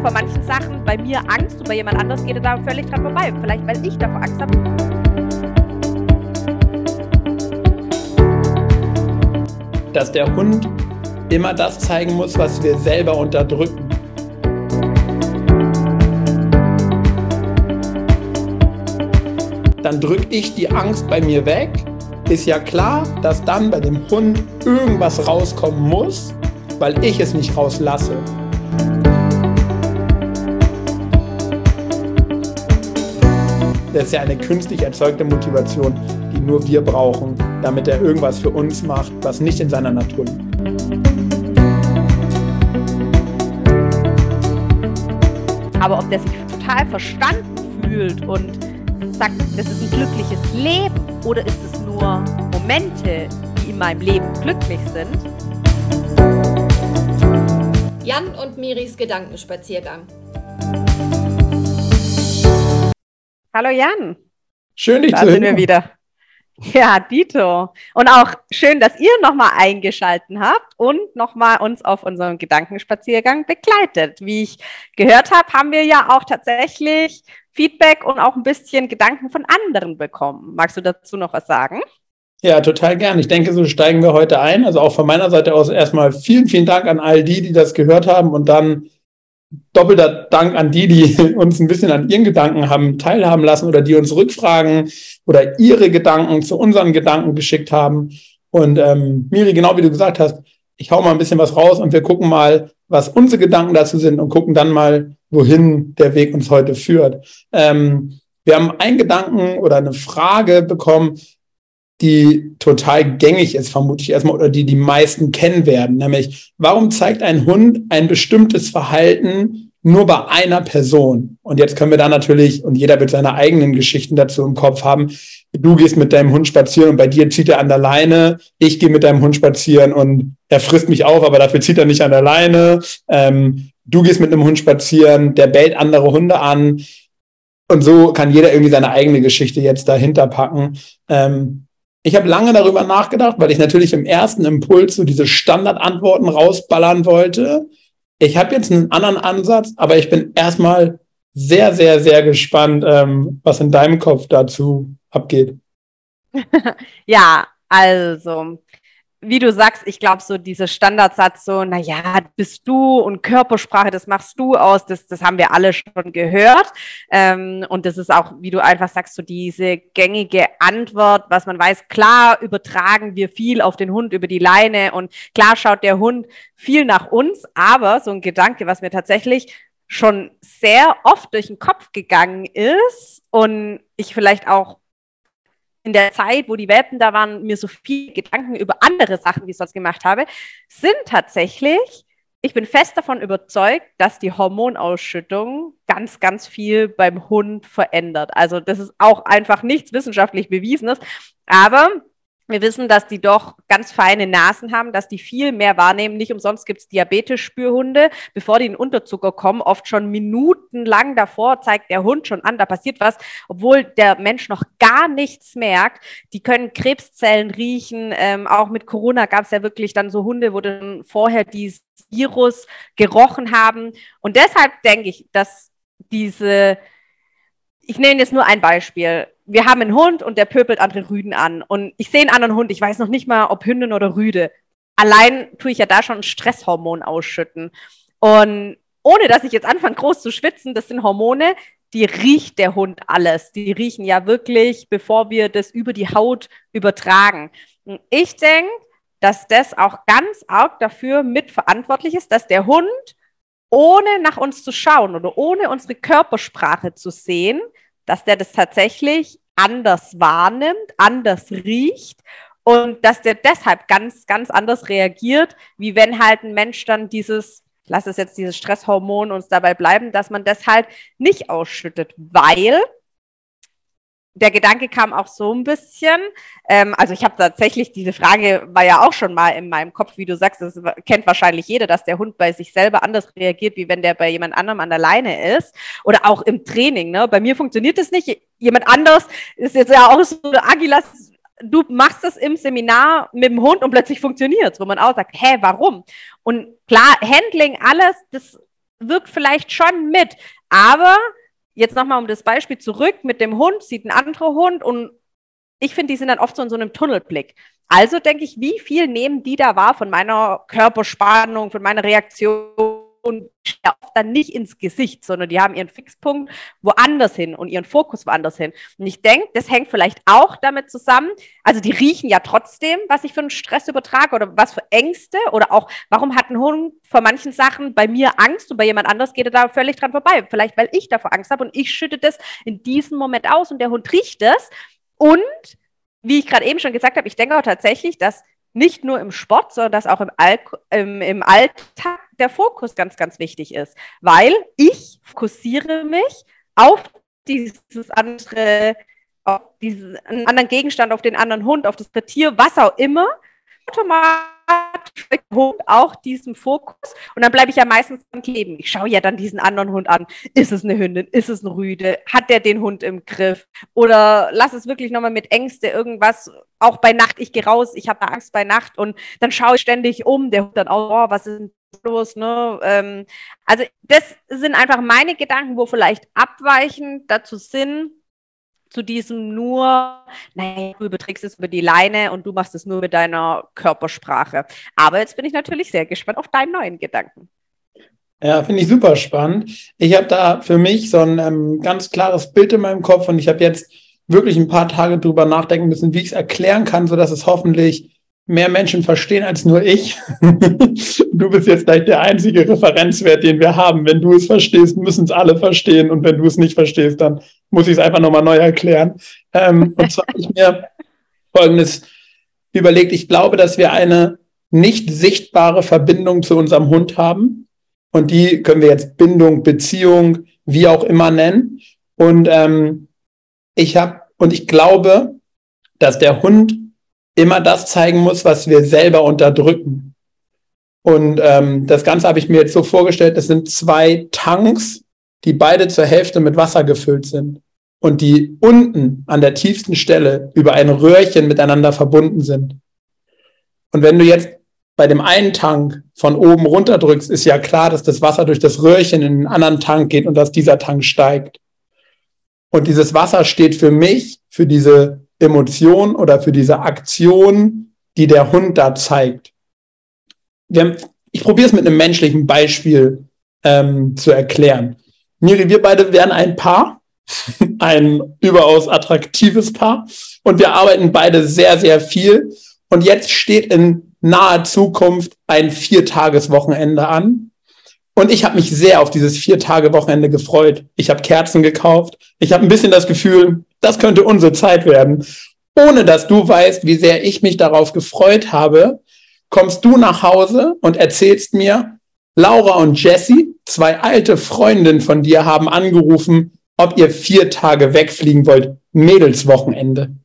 vor manchen Sachen bei mir Angst und bei jemand anders geht er da völlig dran vorbei. Vielleicht, weil ich davor Angst habe. Dass der Hund immer das zeigen muss, was wir selber unterdrücken. Dann drücke ich die Angst bei mir weg. Ist ja klar, dass dann bei dem Hund irgendwas rauskommen muss, weil ich es nicht rauslasse. Das ist ja eine künstlich erzeugte Motivation, die nur wir brauchen, damit er irgendwas für uns macht, was nicht in seiner Natur liegt. Aber ob der sich total verstanden fühlt und sagt, das ist ein glückliches Leben oder ist es nur Momente, die in meinem Leben glücklich sind? Jan und Miris Gedankenspaziergang. Hallo Jan. Schön, dich da zu sind hören. wir wieder. Ja, Dito. Und auch schön, dass ihr nochmal eingeschalten habt und nochmal uns auf unserem Gedankenspaziergang begleitet. Wie ich gehört habe, haben wir ja auch tatsächlich Feedback und auch ein bisschen Gedanken von anderen bekommen. Magst du dazu noch was sagen? Ja, total gern. Ich denke, so steigen wir heute ein. Also auch von meiner Seite aus erstmal vielen, vielen Dank an all die, die das gehört haben und dann doppelter Dank an die, die uns ein bisschen an ihren Gedanken haben teilhaben lassen oder die uns Rückfragen oder ihre Gedanken zu unseren Gedanken geschickt haben. Und ähm, Miri, genau wie du gesagt hast, ich hau mal ein bisschen was raus und wir gucken mal, was unsere Gedanken dazu sind und gucken dann mal, wohin der Weg uns heute führt. Ähm, wir haben einen Gedanken oder eine Frage bekommen, die total gängig ist, vermute ich erstmal, oder die die meisten kennen werden. Nämlich, warum zeigt ein Hund ein bestimmtes Verhalten nur bei einer Person? Und jetzt können wir da natürlich, und jeder wird seine eigenen Geschichten dazu im Kopf haben, du gehst mit deinem Hund spazieren und bei dir zieht er an der Leine, ich gehe mit deinem Hund spazieren und er frisst mich auf, aber dafür zieht er nicht an der Leine. Ähm, du gehst mit einem Hund spazieren, der bellt andere Hunde an. Und so kann jeder irgendwie seine eigene Geschichte jetzt dahinter packen. Ähm, ich habe lange darüber nachgedacht, weil ich natürlich im ersten Impuls so diese Standardantworten rausballern wollte. Ich habe jetzt einen anderen Ansatz, aber ich bin erstmal sehr, sehr, sehr gespannt, ähm, was in deinem Kopf dazu abgeht. ja, also, wie du sagst, ich glaube, so dieser Standardsatz, so, naja, bist du und Körpersprache, das machst du aus, das, das haben wir alle schon gehört. Ähm, und das ist auch, wie du einfach sagst, so diese gängige Antwort, was man weiß, klar übertragen wir viel auf den Hund über die Leine und klar schaut der Hund viel nach uns, aber so ein Gedanke, was mir tatsächlich schon sehr oft durch den Kopf gegangen ist und ich vielleicht auch in der Zeit, wo die Welpen da waren, mir so viel Gedanken über andere Sachen, die ich sonst gemacht habe, sind tatsächlich, ich bin fest davon überzeugt, dass die Hormonausschüttung ganz, ganz viel beim Hund verändert. Also das ist auch einfach nichts wissenschaftlich Bewiesenes, aber wir wissen, dass die doch ganz feine Nasen haben, dass die viel mehr wahrnehmen. Nicht umsonst gibt es Diabetes-Spürhunde. Bevor die in Unterzucker kommen, oft schon minutenlang davor zeigt der Hund schon an, da passiert was, obwohl der Mensch noch gar nichts merkt. Die können Krebszellen riechen. Ähm, auch mit Corona gab es ja wirklich dann so Hunde, wo dann vorher dieses Virus gerochen haben. Und deshalb denke ich, dass diese, ich nenne jetzt nur ein Beispiel wir haben einen Hund und der pöbelt andere Rüden an. Und ich sehe einen anderen Hund, ich weiß noch nicht mal, ob Hündin oder Rüde. Allein tue ich ja da schon ein Stresshormon ausschütten. Und ohne dass ich jetzt anfange, groß zu schwitzen, das sind Hormone, die riecht der Hund alles. Die riechen ja wirklich, bevor wir das über die Haut übertragen. Und ich denke, dass das auch ganz arg dafür mitverantwortlich ist, dass der Hund, ohne nach uns zu schauen oder ohne unsere Körpersprache zu sehen, dass der das tatsächlich anders wahrnimmt, anders riecht und dass der deshalb ganz, ganz anders reagiert, wie wenn halt ein Mensch dann dieses, lass es jetzt dieses Stresshormon uns dabei bleiben, dass man das halt nicht ausschüttet, weil der Gedanke kam auch so ein bisschen. Ähm, also ich habe tatsächlich, diese Frage war ja auch schon mal in meinem Kopf, wie du sagst, das kennt wahrscheinlich jeder, dass der Hund bei sich selber anders reagiert, wie wenn der bei jemand anderem an der Leine ist. Oder auch im Training. Ne? Bei mir funktioniert das nicht. Jemand anders ist jetzt ja auch so, Agilas, du machst das im Seminar mit dem Hund und plötzlich funktioniert es, wo man auch sagt, hä, warum? Und klar, Handling, alles, das wirkt vielleicht schon mit. Aber jetzt nochmal um das Beispiel zurück mit dem Hund, sieht ein anderer Hund und ich finde, die sind dann oft so in so einem Tunnelblick. Also denke ich, wie viel nehmen die da wahr von meiner Körperspannung, von meiner Reaktion? Und dann nicht ins Gesicht, sondern die haben ihren Fixpunkt woanders hin und ihren Fokus woanders hin. Und ich denke, das hängt vielleicht auch damit zusammen. Also die riechen ja trotzdem, was ich für einen Stress übertrage oder was für Ängste oder auch, warum hat ein Hund vor manchen Sachen bei mir Angst und bei jemand anders geht er da völlig dran vorbei. Vielleicht, weil ich davor Angst habe und ich schütte das in diesem Moment aus und der Hund riecht es. Und wie ich gerade eben schon gesagt habe, ich denke auch tatsächlich, dass nicht nur im Sport, sondern dass auch im, All im, im Alltag der Fokus ganz, ganz wichtig ist. Weil ich fokussiere mich auf dieses andere, auf diesen anderen Gegenstand, auf den anderen Hund, auf das Tier, was auch immer, automatisch Hund auch diesen Fokus und dann bleibe ich ja meistens am Kleben. Ich schaue ja dann diesen anderen Hund an. Ist es eine Hündin? Ist es ein Rüde? Hat der den Hund im Griff? Oder lass es wirklich nochmal mit Ängste irgendwas, auch bei Nacht, ich gehe raus, ich habe Angst bei Nacht und dann schaue ich ständig um, der Hund dann auch, oh, was ist los, ne? Ähm, also das sind einfach meine Gedanken, wo vielleicht abweichend dazu sind, zu diesem nur, naja, du überträgst es über die Leine und du machst es nur mit deiner Körpersprache. Aber jetzt bin ich natürlich sehr gespannt auf deinen neuen Gedanken. Ja, finde ich super spannend. Ich habe da für mich so ein ähm, ganz klares Bild in meinem Kopf und ich habe jetzt wirklich ein paar Tage drüber nachdenken müssen, wie ich es erklären kann, sodass es hoffentlich mehr Menschen verstehen als nur ich. du bist jetzt gleich der einzige Referenzwert, den wir haben. Wenn du es verstehst, müssen es alle verstehen. Und wenn du es nicht verstehst, dann muss ich es einfach nochmal neu erklären. Ähm, und zwar habe ich mir Folgendes überlegt. Ich glaube, dass wir eine nicht sichtbare Verbindung zu unserem Hund haben. Und die können wir jetzt Bindung, Beziehung, wie auch immer nennen. Und ähm, ich habe, und ich glaube, dass der Hund immer das zeigen muss, was wir selber unterdrücken. Und ähm, das Ganze habe ich mir jetzt so vorgestellt, das sind zwei Tanks, die beide zur Hälfte mit Wasser gefüllt sind und die unten an der tiefsten Stelle über ein Röhrchen miteinander verbunden sind. Und wenn du jetzt bei dem einen Tank von oben runter drückst, ist ja klar, dass das Wasser durch das Röhrchen in den anderen Tank geht und dass dieser Tank steigt. Und dieses Wasser steht für mich, für diese Emotion oder für diese Aktion, die der Hund da zeigt. Haben, ich probiere es mit einem menschlichen Beispiel ähm, zu erklären. Miri, wir beide wären ein Paar, ein überaus attraktives Paar und wir arbeiten beide sehr, sehr viel. Und jetzt steht in naher Zukunft ein Viertageswochenende an. Und ich habe mich sehr auf dieses Vier-Tage-Wochenende gefreut. Ich habe Kerzen gekauft. Ich habe ein bisschen das Gefühl, das könnte unsere Zeit werden. Ohne dass du weißt, wie sehr ich mich darauf gefreut habe, kommst du nach Hause und erzählst mir, Laura und Jessie, zwei alte Freundinnen von dir, haben angerufen, ob ihr vier Tage wegfliegen wollt. Mädelswochenende.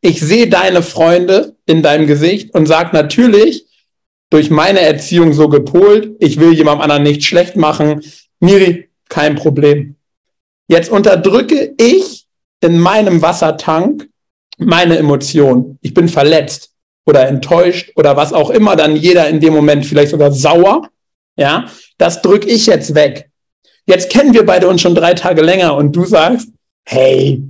Ich sehe deine Freunde in deinem Gesicht und sag natürlich, durch meine Erziehung so gepolt, ich will jemandem anderen nicht schlecht machen. Miri, kein Problem. Jetzt unterdrücke ich in meinem Wassertank meine Emotion. Ich bin verletzt oder enttäuscht oder was auch immer, dann jeder in dem Moment vielleicht sogar sauer. Ja, das drücke ich jetzt weg. Jetzt kennen wir beide uns schon drei Tage länger und du sagst, hey,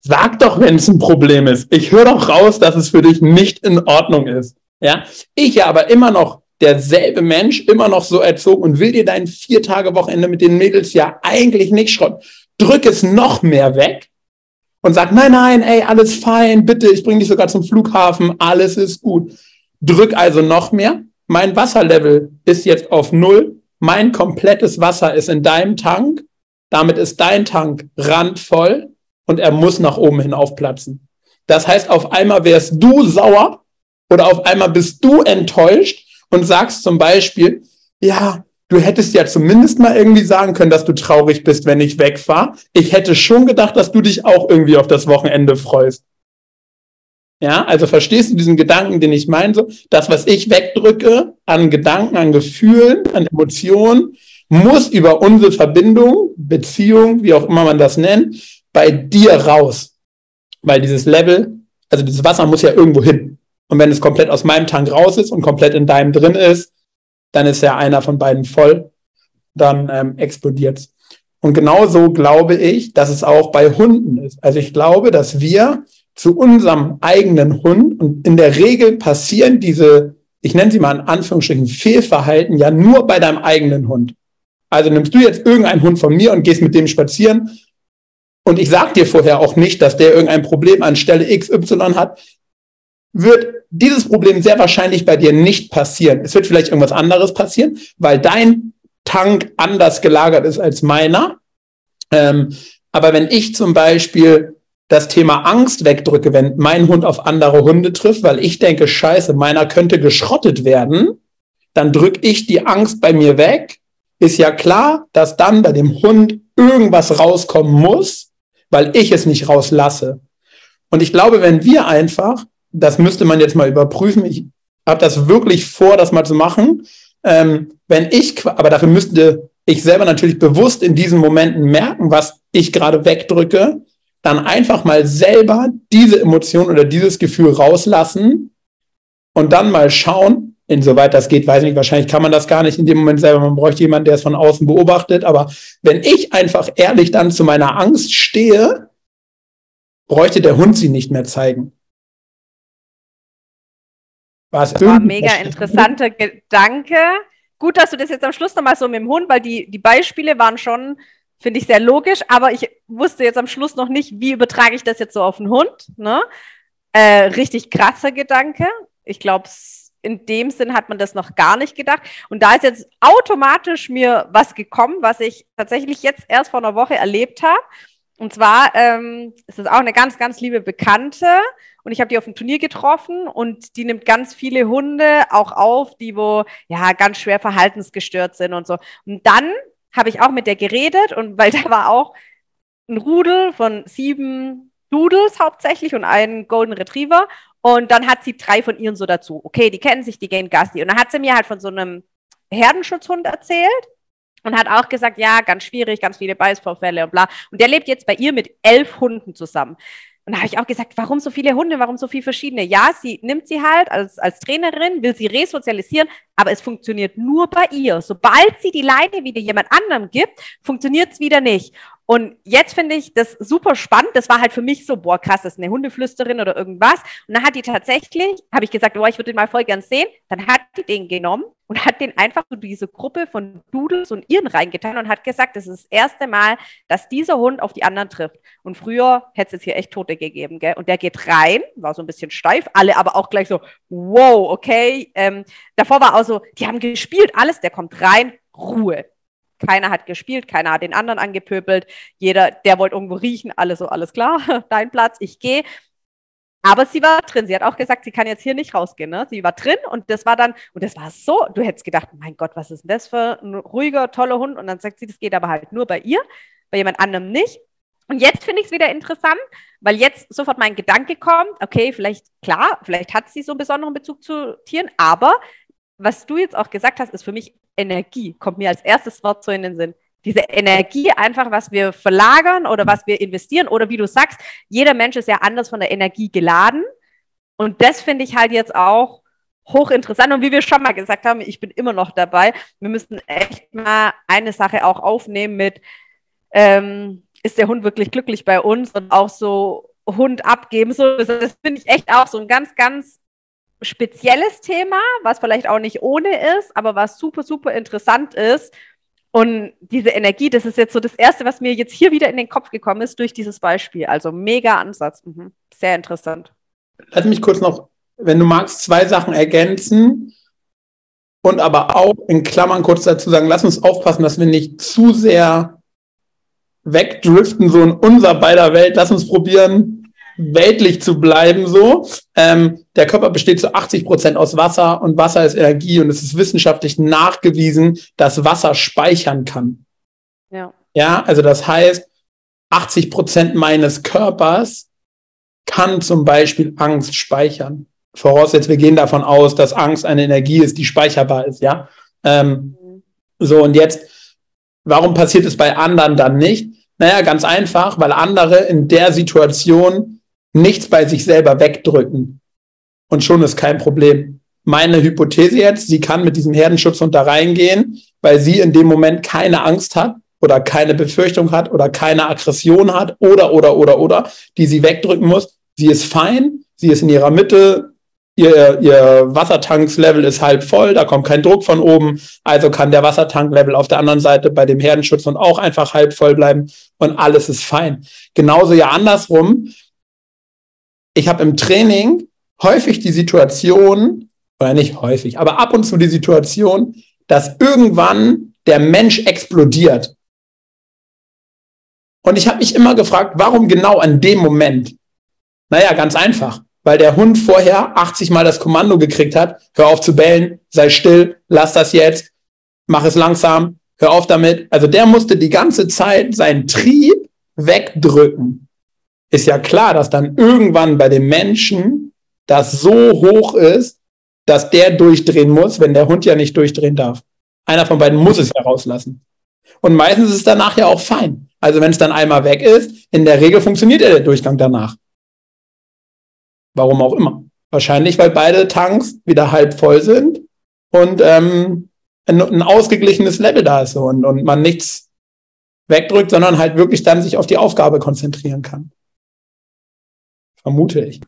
sag doch, wenn es ein Problem ist. Ich höre doch raus, dass es für dich nicht in Ordnung ist. Ja, ich ja aber immer noch derselbe Mensch, immer noch so erzogen und will dir dein vier Tage Wochenende mit den Mädels ja eigentlich nicht schrotten drück es noch mehr weg und sag, nein, nein, ey, alles fein, bitte, ich bringe dich sogar zum Flughafen, alles ist gut. Drück also noch mehr. Mein Wasserlevel ist jetzt auf null. Mein komplettes Wasser ist in deinem Tank. Damit ist dein Tank randvoll und er muss nach oben hin aufplatzen. Das heißt, auf einmal wärst du sauer oder auf einmal bist du enttäuscht und sagst zum Beispiel, ja, du hättest ja zumindest mal irgendwie sagen können, dass du traurig bist, wenn ich wegfahre. Ich hätte schon gedacht, dass du dich auch irgendwie auf das Wochenende freust. Ja, also verstehst du diesen Gedanken, den ich meine? So, das, was ich wegdrücke an Gedanken, an Gefühlen, an Emotionen, muss über unsere Verbindung, Beziehung, wie auch immer man das nennt, bei dir raus. Weil dieses Level, also dieses Wasser muss ja irgendwo hin. Und wenn es komplett aus meinem Tank raus ist und komplett in deinem drin ist, dann ist ja einer von beiden voll. dann ähm, explodiert Und genauso glaube ich, dass es auch bei Hunden ist. Also ich glaube, dass wir zu unserem eigenen Hund und in der Regel passieren diese, ich nenne sie mal in Anführungsstrichen, Fehlverhalten ja nur bei deinem eigenen Hund. Also nimmst du jetzt irgendeinen Hund von mir und gehst mit dem spazieren und ich sag dir vorher auch nicht, dass der irgendein Problem an Stelle XY hat, wird dieses Problem sehr wahrscheinlich bei dir nicht passieren. Es wird vielleicht irgendwas anderes passieren, weil dein Tank anders gelagert ist als meiner. Ähm, aber wenn ich zum Beispiel das Thema Angst wegdrücke, wenn mein Hund auf andere Hunde trifft, weil ich denke, scheiße, meiner könnte geschrottet werden, dann drücke ich die Angst bei mir weg. Ist ja klar, dass dann bei dem Hund irgendwas rauskommen muss, weil ich es nicht rauslasse. Und ich glaube, wenn wir einfach, das müsste man jetzt mal überprüfen, ich habe das wirklich vor, das mal zu machen, ähm, wenn ich, aber dafür müsste ich selber natürlich bewusst in diesen Momenten merken, was ich gerade wegdrücke, dann einfach mal selber diese Emotion oder dieses Gefühl rauslassen und dann mal schauen, insoweit das geht, weiß nicht, wahrscheinlich kann man das gar nicht in dem Moment selber, man bräuchte jemanden, der es von außen beobachtet, aber wenn ich einfach ehrlich dann zu meiner Angst stehe, bräuchte der Hund sie nicht mehr zeigen. Was das war ein mega interessanter Gedanke. Gut, dass du das jetzt am Schluss nochmal so mit dem Hund, weil die, die Beispiele waren schon, finde ich, sehr logisch, aber ich wusste jetzt am Schluss noch nicht, wie übertrage ich das jetzt so auf den Hund. Ne? Äh, richtig krasser Gedanke. Ich glaube, in dem Sinn hat man das noch gar nicht gedacht. Und da ist jetzt automatisch mir was gekommen, was ich tatsächlich jetzt erst vor einer Woche erlebt habe. Und zwar ähm, ist es auch eine ganz, ganz liebe Bekannte und ich habe die auf dem Turnier getroffen und die nimmt ganz viele Hunde auch auf, die wo ja ganz schwer verhaltensgestört sind und so. Und dann habe ich auch mit der geredet und weil da war auch ein Rudel von sieben Doodles hauptsächlich und einen Golden Retriever und dann hat sie drei von ihren so dazu. Okay, die kennen sich, die gehen Gassi. Und dann hat sie mir halt von so einem Herdenschutzhund erzählt und hat auch gesagt, ja, ganz schwierig, ganz viele Beißvorfälle und bla. Und der lebt jetzt bei ihr mit elf Hunden zusammen. Und da habe ich auch gesagt, warum so viele Hunde, warum so viele verschiedene? Ja, sie nimmt sie halt als, als Trainerin, will sie resozialisieren, aber es funktioniert nur bei ihr. Sobald sie die Leine wieder jemand anderem gibt, funktioniert es wieder nicht. Und jetzt finde ich das super spannend. Das war halt für mich so, boah, krass, das ist eine Hundeflüsterin oder irgendwas. Und dann hat die tatsächlich, habe ich gesagt, boah, ich würde den mal voll gern sehen. Dann hat die den genommen und hat den einfach so diese Gruppe von Doodles und Iren reingetan und hat gesagt, das ist das erste Mal, dass dieser Hund auf die anderen trifft. Und früher hätte es hier echt Tote gegeben, gell? Und der geht rein, war so ein bisschen steif, alle aber auch gleich so, wow, okay. Ähm, davor war auch so, die haben gespielt, alles, der kommt rein, Ruhe. Keiner hat gespielt, keiner hat den anderen angepöbelt. Jeder, der wollte irgendwo riechen, alles so, alles klar, dein Platz, ich gehe. Aber sie war drin. Sie hat auch gesagt, sie kann jetzt hier nicht rausgehen. Ne? Sie war drin und das war dann, und das war so, du hättest gedacht, mein Gott, was ist denn das für ein ruhiger, toller Hund? Und dann sagt sie, das geht aber halt nur bei ihr, bei jemand anderem nicht. Und jetzt finde ich es wieder interessant, weil jetzt sofort mein Gedanke kommt, okay, vielleicht, klar, vielleicht hat sie so einen besonderen Bezug zu Tieren, aber was du jetzt auch gesagt hast, ist für mich Energie, kommt mir als erstes Wort so in den Sinn. Diese Energie einfach, was wir verlagern oder was wir investieren oder wie du sagst, jeder Mensch ist ja anders von der Energie geladen. Und das finde ich halt jetzt auch hochinteressant. Und wie wir schon mal gesagt haben, ich bin immer noch dabei. Wir müssen echt mal eine Sache auch aufnehmen mit, ähm, ist der Hund wirklich glücklich bei uns und auch so Hund abgeben. So, das finde ich echt auch so ein ganz, ganz spezielles Thema, was vielleicht auch nicht ohne ist, aber was super, super interessant ist. Und diese Energie, das ist jetzt so das Erste, was mir jetzt hier wieder in den Kopf gekommen ist durch dieses Beispiel. Also mega Ansatz. Mhm. Sehr interessant. Lass mich kurz noch, wenn du magst, zwei Sachen ergänzen und aber auch in Klammern kurz dazu sagen, lass uns aufpassen, dass wir nicht zu sehr wegdriften, so in unser beider Welt. Lass uns probieren, weltlich zu bleiben so. Ähm, der Körper besteht zu 80 Prozent aus Wasser und Wasser ist Energie und es ist wissenschaftlich nachgewiesen, dass Wasser speichern kann. Ja. Ja, also das heißt, 80 Prozent meines Körpers kann zum Beispiel Angst speichern. Voraussetzt, wir gehen davon aus, dass Angst eine Energie ist, die speicherbar ist, ja. Ähm, mhm. So, und jetzt, warum passiert es bei anderen dann nicht? Naja, ganz einfach, weil andere in der Situation nichts bei sich selber wegdrücken. Und schon ist kein Problem. meine Hypothese jetzt, sie kann mit diesem Herdenschutzhund da reingehen, weil sie in dem Moment keine Angst hat oder keine Befürchtung hat oder keine Aggression hat oder, oder, oder, oder, die sie wegdrücken muss. Sie ist fein, sie ist in ihrer Mitte, ihr, ihr Wassertankslevel ist halb voll, da kommt kein Druck von oben, also kann der Wassertanklevel auf der anderen Seite bei dem Herdenschutzhund auch einfach halb voll bleiben und alles ist fein. Genauso ja andersrum. Ich habe im Training häufig die Situation, oder nicht häufig, aber ab und zu die Situation, dass irgendwann der Mensch explodiert. Und ich habe mich immer gefragt, warum genau an dem Moment? Naja, ganz einfach, weil der Hund vorher 80 Mal das Kommando gekriegt hat, hör auf zu bellen, sei still, lass das jetzt, mach es langsam, hör auf damit. Also der musste die ganze Zeit seinen Trieb wegdrücken. Ist ja klar, dass dann irgendwann bei dem Menschen das so hoch ist, dass der durchdrehen muss, wenn der Hund ja nicht durchdrehen darf. Einer von beiden muss es ja rauslassen. Und meistens ist es danach ja auch fein. Also wenn es dann einmal weg ist, in der Regel funktioniert ja der Durchgang danach. Warum auch immer. Wahrscheinlich, weil beide Tanks wieder halb voll sind und ähm, ein, ein ausgeglichenes Level da ist und, und man nichts wegdrückt, sondern halt wirklich dann sich auf die Aufgabe konzentrieren kann. Vermute ich.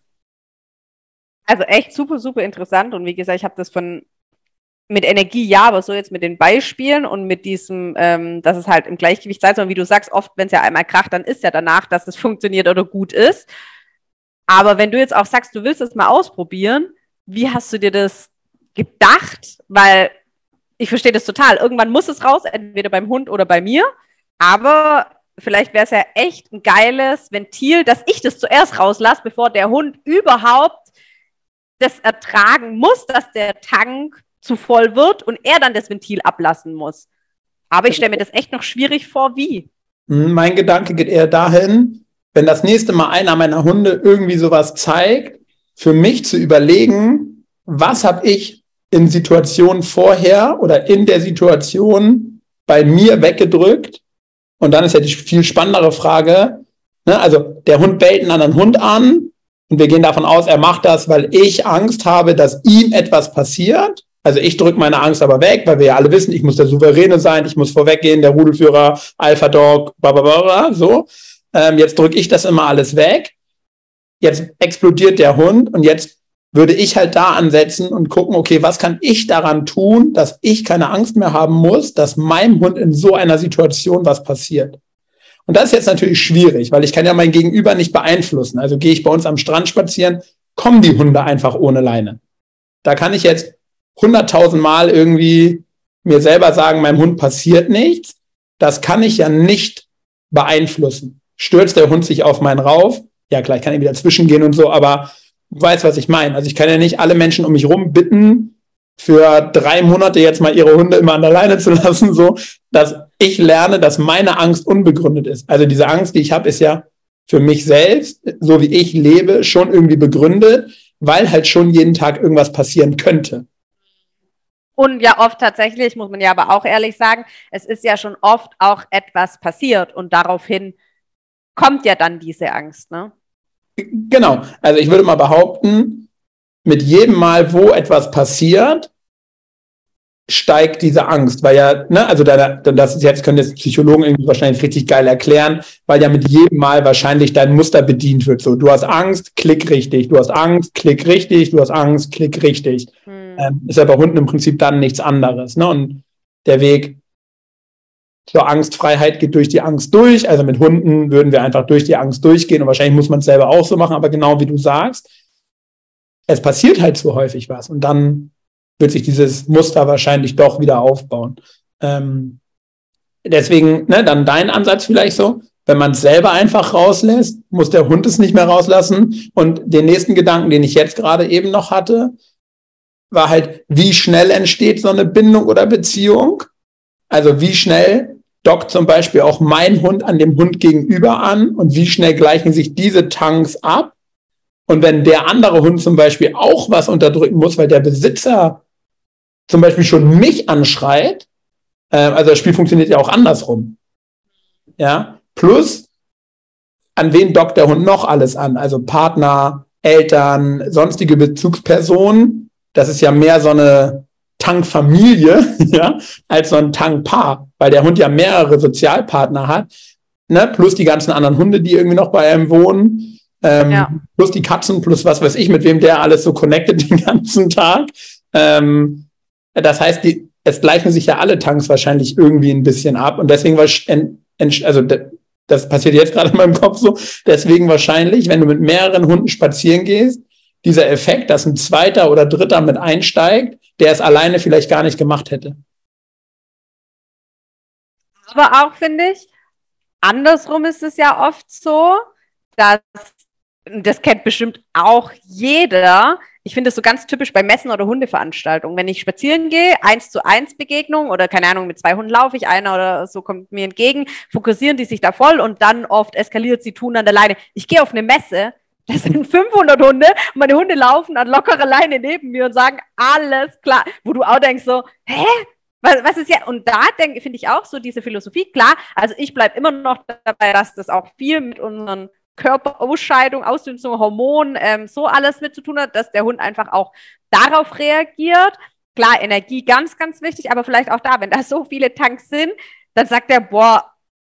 Also echt super, super interessant. Und wie gesagt, ich habe das von mit Energie ja, aber so jetzt mit den Beispielen und mit diesem, ähm, dass es halt im Gleichgewicht sei, sondern wie du sagst, oft, wenn es ja einmal kracht, dann ist ja danach, dass es funktioniert oder gut ist. Aber wenn du jetzt auch sagst, du willst es mal ausprobieren, wie hast du dir das gedacht? Weil ich verstehe das total. Irgendwann muss es raus, entweder beim Hund oder bei mir. Aber vielleicht wäre es ja echt ein geiles Ventil, dass ich das zuerst rauslasse, bevor der Hund überhaupt das ertragen muss, dass der Tank zu voll wird und er dann das Ventil ablassen muss. Aber ich stelle mir das echt noch schwierig vor, wie. Hm, mein Gedanke geht eher dahin, wenn das nächste Mal einer meiner Hunde irgendwie sowas zeigt, für mich zu überlegen, was habe ich in Situationen vorher oder in der Situation bei mir weggedrückt? Und dann ist ja die viel spannendere Frage, ne, also der Hund bellt einen anderen Hund an und wir gehen davon aus, er macht das, weil ich Angst habe, dass ihm etwas passiert. Also ich drücke meine Angst aber weg, weil wir ja alle wissen, ich muss der Souveräne sein, ich muss vorweggehen, der Rudelführer, Alpha Dog, bla bla bla, so. Ähm, jetzt drücke ich das immer alles weg. Jetzt explodiert der Hund und jetzt würde ich halt da ansetzen und gucken, okay, was kann ich daran tun, dass ich keine Angst mehr haben muss, dass meinem Hund in so einer Situation was passiert. Und das ist jetzt natürlich schwierig, weil ich kann ja mein Gegenüber nicht beeinflussen. Also gehe ich bei uns am Strand spazieren, kommen die Hunde einfach ohne Leine. Da kann ich jetzt hunderttausend Mal irgendwie mir selber sagen, meinem Hund passiert nichts. Das kann ich ja nicht beeinflussen. Stürzt der Hund sich auf meinen Rauf? Ja, klar, ich kann ihn wieder zwischengehen und so, aber du weißt, was ich meine. Also ich kann ja nicht alle Menschen um mich rum bitten, für drei Monate jetzt mal ihre Hunde immer an der Leine zu lassen, so, dass ich lerne, dass meine Angst unbegründet ist. Also diese Angst, die ich habe, ist ja für mich selbst, so wie ich lebe, schon irgendwie begründet, weil halt schon jeden Tag irgendwas passieren könnte. Und ja, oft tatsächlich, muss man ja aber auch ehrlich sagen, es ist ja schon oft auch etwas passiert und daraufhin kommt ja dann diese Angst, ne? Genau. Also ich würde mal behaupten, mit jedem Mal, wo etwas passiert, steigt diese Angst, weil ja, ne, also da, das ist jetzt können jetzt Psychologen irgendwie wahrscheinlich richtig geil erklären, weil ja mit jedem Mal wahrscheinlich dein Muster bedient wird. So, du hast Angst, klick richtig, du hast Angst, klick richtig, du hast Angst, klick richtig. Hm. Ähm, ist ja bei Hunden im Prinzip dann nichts anderes. Ne? Und der Weg zur Angstfreiheit geht durch die Angst durch. Also mit Hunden würden wir einfach durch die Angst durchgehen und wahrscheinlich muss man es selber auch so machen, aber genau wie du sagst, es passiert halt zu häufig was und dann wird sich dieses Muster wahrscheinlich doch wieder aufbauen. Ähm, deswegen, ne, dann dein Ansatz vielleicht so, wenn man es selber einfach rauslässt, muss der Hund es nicht mehr rauslassen. Und den nächsten Gedanken, den ich jetzt gerade eben noch hatte, war halt, wie schnell entsteht so eine Bindung oder Beziehung? Also wie schnell dockt zum Beispiel auch mein Hund an dem Hund gegenüber an und wie schnell gleichen sich diese Tanks ab? Und wenn der andere Hund zum Beispiel auch was unterdrücken muss, weil der Besitzer zum Beispiel schon mich anschreit, äh, also das Spiel funktioniert ja auch andersrum. Ja, plus an wen dockt der Hund noch alles an? Also Partner, Eltern, sonstige Bezugspersonen. das ist ja mehr so eine Tankfamilie, ja, als so ein Tankpaar, weil der Hund ja mehrere Sozialpartner hat, ne, plus die ganzen anderen Hunde, die irgendwie noch bei einem wohnen, ähm, ja. plus die Katzen, plus was weiß ich, mit wem der alles so connected den ganzen Tag. Ähm, das heißt, die, es gleichen sich ja alle Tanks wahrscheinlich irgendwie ein bisschen ab und deswegen war, also das passiert jetzt gerade in meinem Kopf so, deswegen wahrscheinlich, wenn du mit mehreren Hunden spazieren gehst, dieser Effekt, dass ein zweiter oder dritter mit einsteigt, der es alleine vielleicht gar nicht gemacht hätte. Aber auch finde ich, andersrum ist es ja oft so, dass, das kennt bestimmt auch jeder, ich finde es so ganz typisch bei Messen oder Hundeveranstaltungen. Wenn ich spazieren gehe, eins zu eins Begegnung oder keine Ahnung, mit zwei Hunden laufe ich, einer oder so kommt mir entgegen, fokussieren die sich da voll und dann oft eskaliert sie tun an der Leine. Ich gehe auf eine Messe, das sind 500 Hunde und meine Hunde laufen an lockerer Leine neben mir und sagen, alles klar. Wo du auch denkst so, hä? Was, was ist ja, und da finde ich auch so diese Philosophie, klar, also ich bleibe immer noch dabei, dass das auch viel mit unseren Körperausscheidung, Ausdünstung, Hormon, ähm, so alles mit zu tun hat, dass der Hund einfach auch darauf reagiert. Klar, Energie ganz, ganz wichtig, aber vielleicht auch da, wenn da so viele Tanks sind, dann sagt er, boah,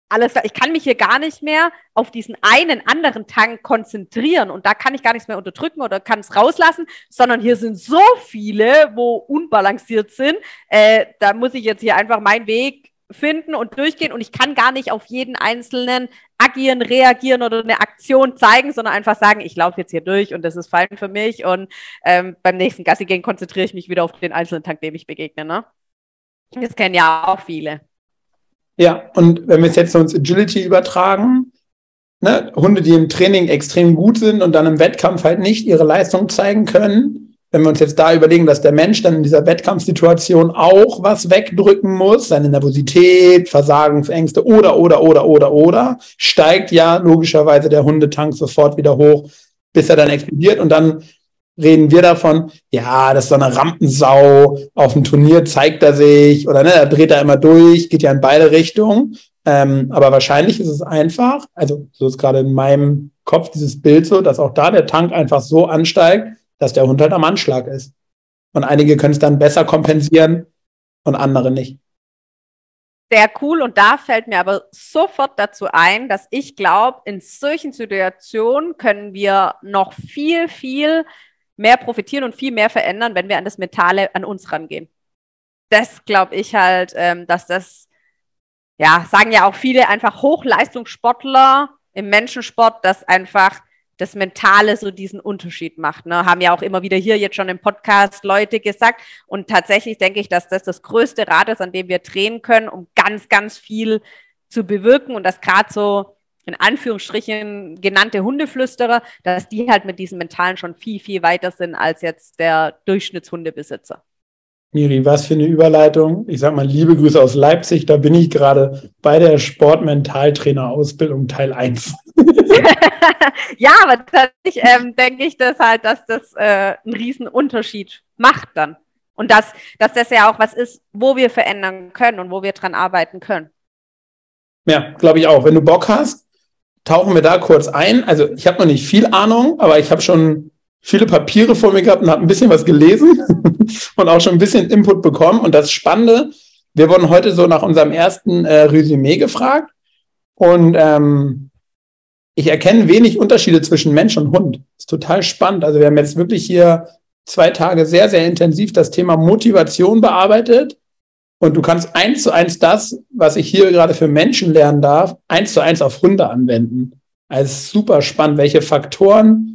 alles klar, ich kann mich hier gar nicht mehr auf diesen einen anderen Tank konzentrieren und da kann ich gar nichts mehr unterdrücken oder kann es rauslassen, sondern hier sind so viele, wo unbalanciert sind. Äh, da muss ich jetzt hier einfach meinen Weg finden und durchgehen und ich kann gar nicht auf jeden einzelnen agieren, reagieren oder eine Aktion zeigen, sondern einfach sagen, ich laufe jetzt hier durch und das ist fein für mich und ähm, beim nächsten Gassi gehen konzentriere ich mich wieder auf den einzelnen Tag, dem ich begegne. Ne? Das kennen ja auch viele. Ja, und wenn wir es jetzt uns Agility übertragen, ne, Hunde, die im Training extrem gut sind und dann im Wettkampf halt nicht ihre Leistung zeigen können, wenn wir uns jetzt da überlegen, dass der Mensch dann in dieser Wettkampfsituation auch was wegdrücken muss, seine Nervosität, Versagensängste oder, oder, oder, oder, oder, steigt ja logischerweise der Hundetank sofort wieder hoch, bis er dann explodiert und dann reden wir davon, ja, das ist so eine Rampensau, auf dem Turnier zeigt er sich oder ne, da dreht er immer durch, geht ja in beide Richtungen. Ähm, aber wahrscheinlich ist es einfach, also so ist gerade in meinem Kopf dieses Bild so, dass auch da der Tank einfach so ansteigt, dass der Hund halt am Anschlag ist. Und einige können es dann besser kompensieren und andere nicht. Sehr cool. Und da fällt mir aber sofort dazu ein, dass ich glaube, in solchen Situationen können wir noch viel, viel mehr profitieren und viel mehr verändern, wenn wir an das Mentale an uns rangehen. Das glaube ich halt, ähm, dass das, ja, sagen ja auch viele einfach Hochleistungssportler im Menschensport, dass einfach das Mentale so diesen Unterschied macht. Ne? Haben ja auch immer wieder hier jetzt schon im Podcast Leute gesagt. Und tatsächlich denke ich, dass das das größte Rad ist, an dem wir drehen können, um ganz, ganz viel zu bewirken. Und dass gerade so in Anführungsstrichen genannte Hundeflüsterer, dass die halt mit diesem Mentalen schon viel, viel weiter sind als jetzt der Durchschnittshundebesitzer. Miri, was für eine Überleitung. Ich sage mal, liebe Grüße aus Leipzig. Da bin ich gerade bei der Sportmentaltrainer-Ausbildung Teil 1. ja, aber tatsächlich ähm, denke ich das halt, dass das äh, einen riesen Unterschied macht dann. Und dass, dass das ja auch was ist, wo wir verändern können und wo wir dran arbeiten können. Ja, glaube ich auch. Wenn du Bock hast, tauchen wir da kurz ein. Also ich habe noch nicht viel Ahnung, aber ich habe schon viele Papiere vor mir gehabt und habe ein bisschen was gelesen und auch schon ein bisschen Input bekommen. Und das Spannende, wir wurden heute so nach unserem ersten äh, Resümee gefragt und ähm, ich erkenne wenig Unterschiede zwischen Mensch und Hund. Ist total spannend. Also wir haben jetzt wirklich hier zwei Tage sehr, sehr intensiv das Thema Motivation bearbeitet. Und du kannst eins zu eins das, was ich hier gerade für Menschen lernen darf, eins zu eins auf Hunde anwenden. Also super spannend, welche Faktoren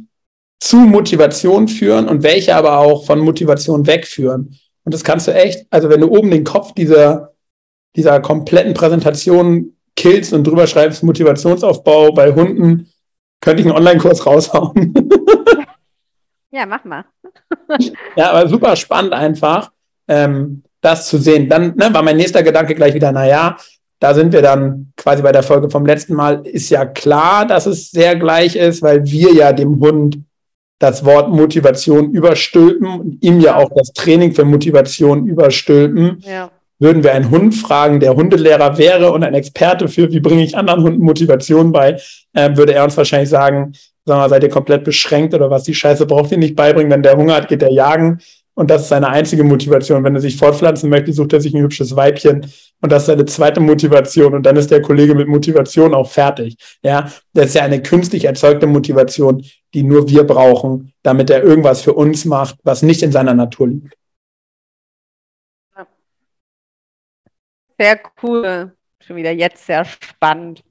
zu Motivation führen und welche aber auch von Motivation wegführen. Und das kannst du echt, also wenn du oben den Kopf dieser, dieser kompletten Präsentation killst und drüber schreibst, Motivationsaufbau bei Hunden, könnte ich einen Online-Kurs raushauen. ja, mach mal. ja, aber super spannend einfach, ähm, das zu sehen. Dann ne, war mein nächster Gedanke gleich wieder, naja, da sind wir dann quasi bei der Folge vom letzten Mal, ist ja klar, dass es sehr gleich ist, weil wir ja dem Hund das Wort Motivation überstülpen und ihm ja auch das Training für Motivation überstülpen. Ja. Würden wir einen Hund fragen, der Hundelehrer wäre und ein Experte für, wie bringe ich anderen Hunden Motivation bei, äh, würde er uns wahrscheinlich sagen, sag mal, seid ihr komplett beschränkt oder was, die Scheiße braucht ihr nicht beibringen, wenn der Hunger hat, geht er jagen und das ist seine einzige Motivation. Wenn er sich fortpflanzen möchte, sucht er sich ein hübsches Weibchen und das ist seine zweite Motivation und dann ist der Kollege mit Motivation auch fertig. Ja, das ist ja eine künstlich erzeugte Motivation, die nur wir brauchen, damit er irgendwas für uns macht, was nicht in seiner Natur liegt. Sehr cool. Schon wieder jetzt sehr spannend.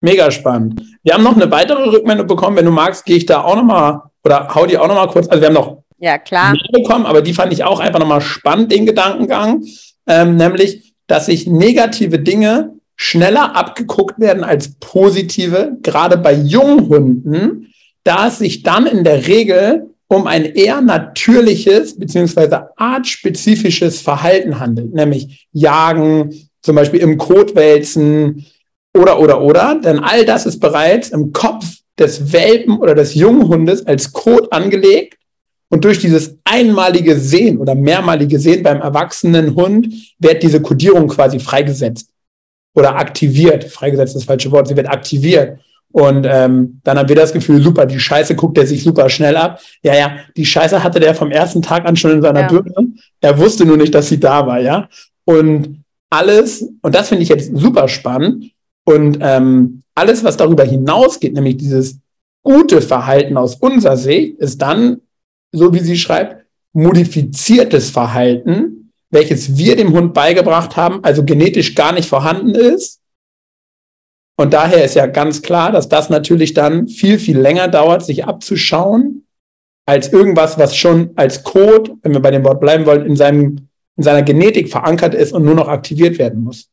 Mega spannend. Wir haben noch eine weitere Rückmeldung bekommen. Wenn du magst, gehe ich da auch nochmal oder hau die auch nochmal kurz. Also wir haben noch ja, klar. bekommen, aber die fand ich auch einfach nochmal spannend, den Gedankengang. Ähm, nämlich, dass sich negative Dinge schneller abgeguckt werden als positive, gerade bei jungen Hunden, da es sich dann in der Regel um ein eher natürliches beziehungsweise artspezifisches Verhalten handelt, nämlich Jagen, zum Beispiel im Kotwälzen oder, oder, oder. Denn all das ist bereits im Kopf des Welpen oder des jungen Hundes als Kot angelegt. Und durch dieses einmalige Sehen oder mehrmalige Sehen beim erwachsenen Hund wird diese Kodierung quasi freigesetzt oder aktiviert. Freigesetzt ist das falsche Wort. Sie wird aktiviert. Und ähm, dann haben wir das Gefühl, super, die Scheiße guckt er sich super schnell ab. Ja, ja, die Scheiße hatte der vom ersten Tag an schon in seiner ja. Birne. Er wusste nur nicht, dass sie da war, ja. Und alles, und das finde ich jetzt super spannend, und ähm, alles, was darüber hinausgeht, nämlich dieses gute Verhalten aus unserer Sicht, ist dann, so wie sie schreibt, modifiziertes Verhalten, welches wir dem Hund beigebracht haben, also genetisch gar nicht vorhanden ist und daher ist ja ganz klar, dass das natürlich dann viel, viel länger dauert, sich abzuschauen, als irgendwas, was schon als Code, wenn wir bei dem Wort bleiben wollen, in, seinem, in seiner Genetik verankert ist und nur noch aktiviert werden muss.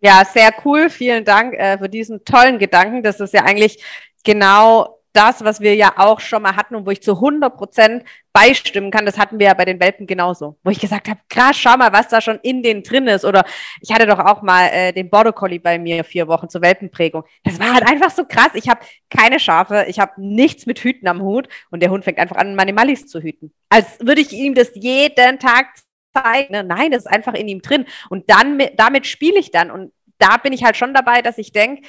Ja, sehr cool. Vielen Dank äh, für diesen tollen Gedanken. Das ist ja eigentlich genau das, was wir ja auch schon mal hatten und wo ich zu 100 Prozent beistimmen kann, das hatten wir ja bei den Welpen genauso. Wo ich gesagt habe, krass, schau mal, was da schon in denen drin ist. Oder ich hatte doch auch mal äh, den Border Collie bei mir vier Wochen zur Welpenprägung. Das war halt einfach so krass. Ich habe keine Schafe, ich habe nichts mit Hüten am Hut und der Hund fängt einfach an, meine Mallis zu hüten. Als würde ich ihm das jeden Tag zeigen. Ne? Nein, das ist einfach in ihm drin. Und dann damit spiele ich dann. Und da bin ich halt schon dabei, dass ich denke,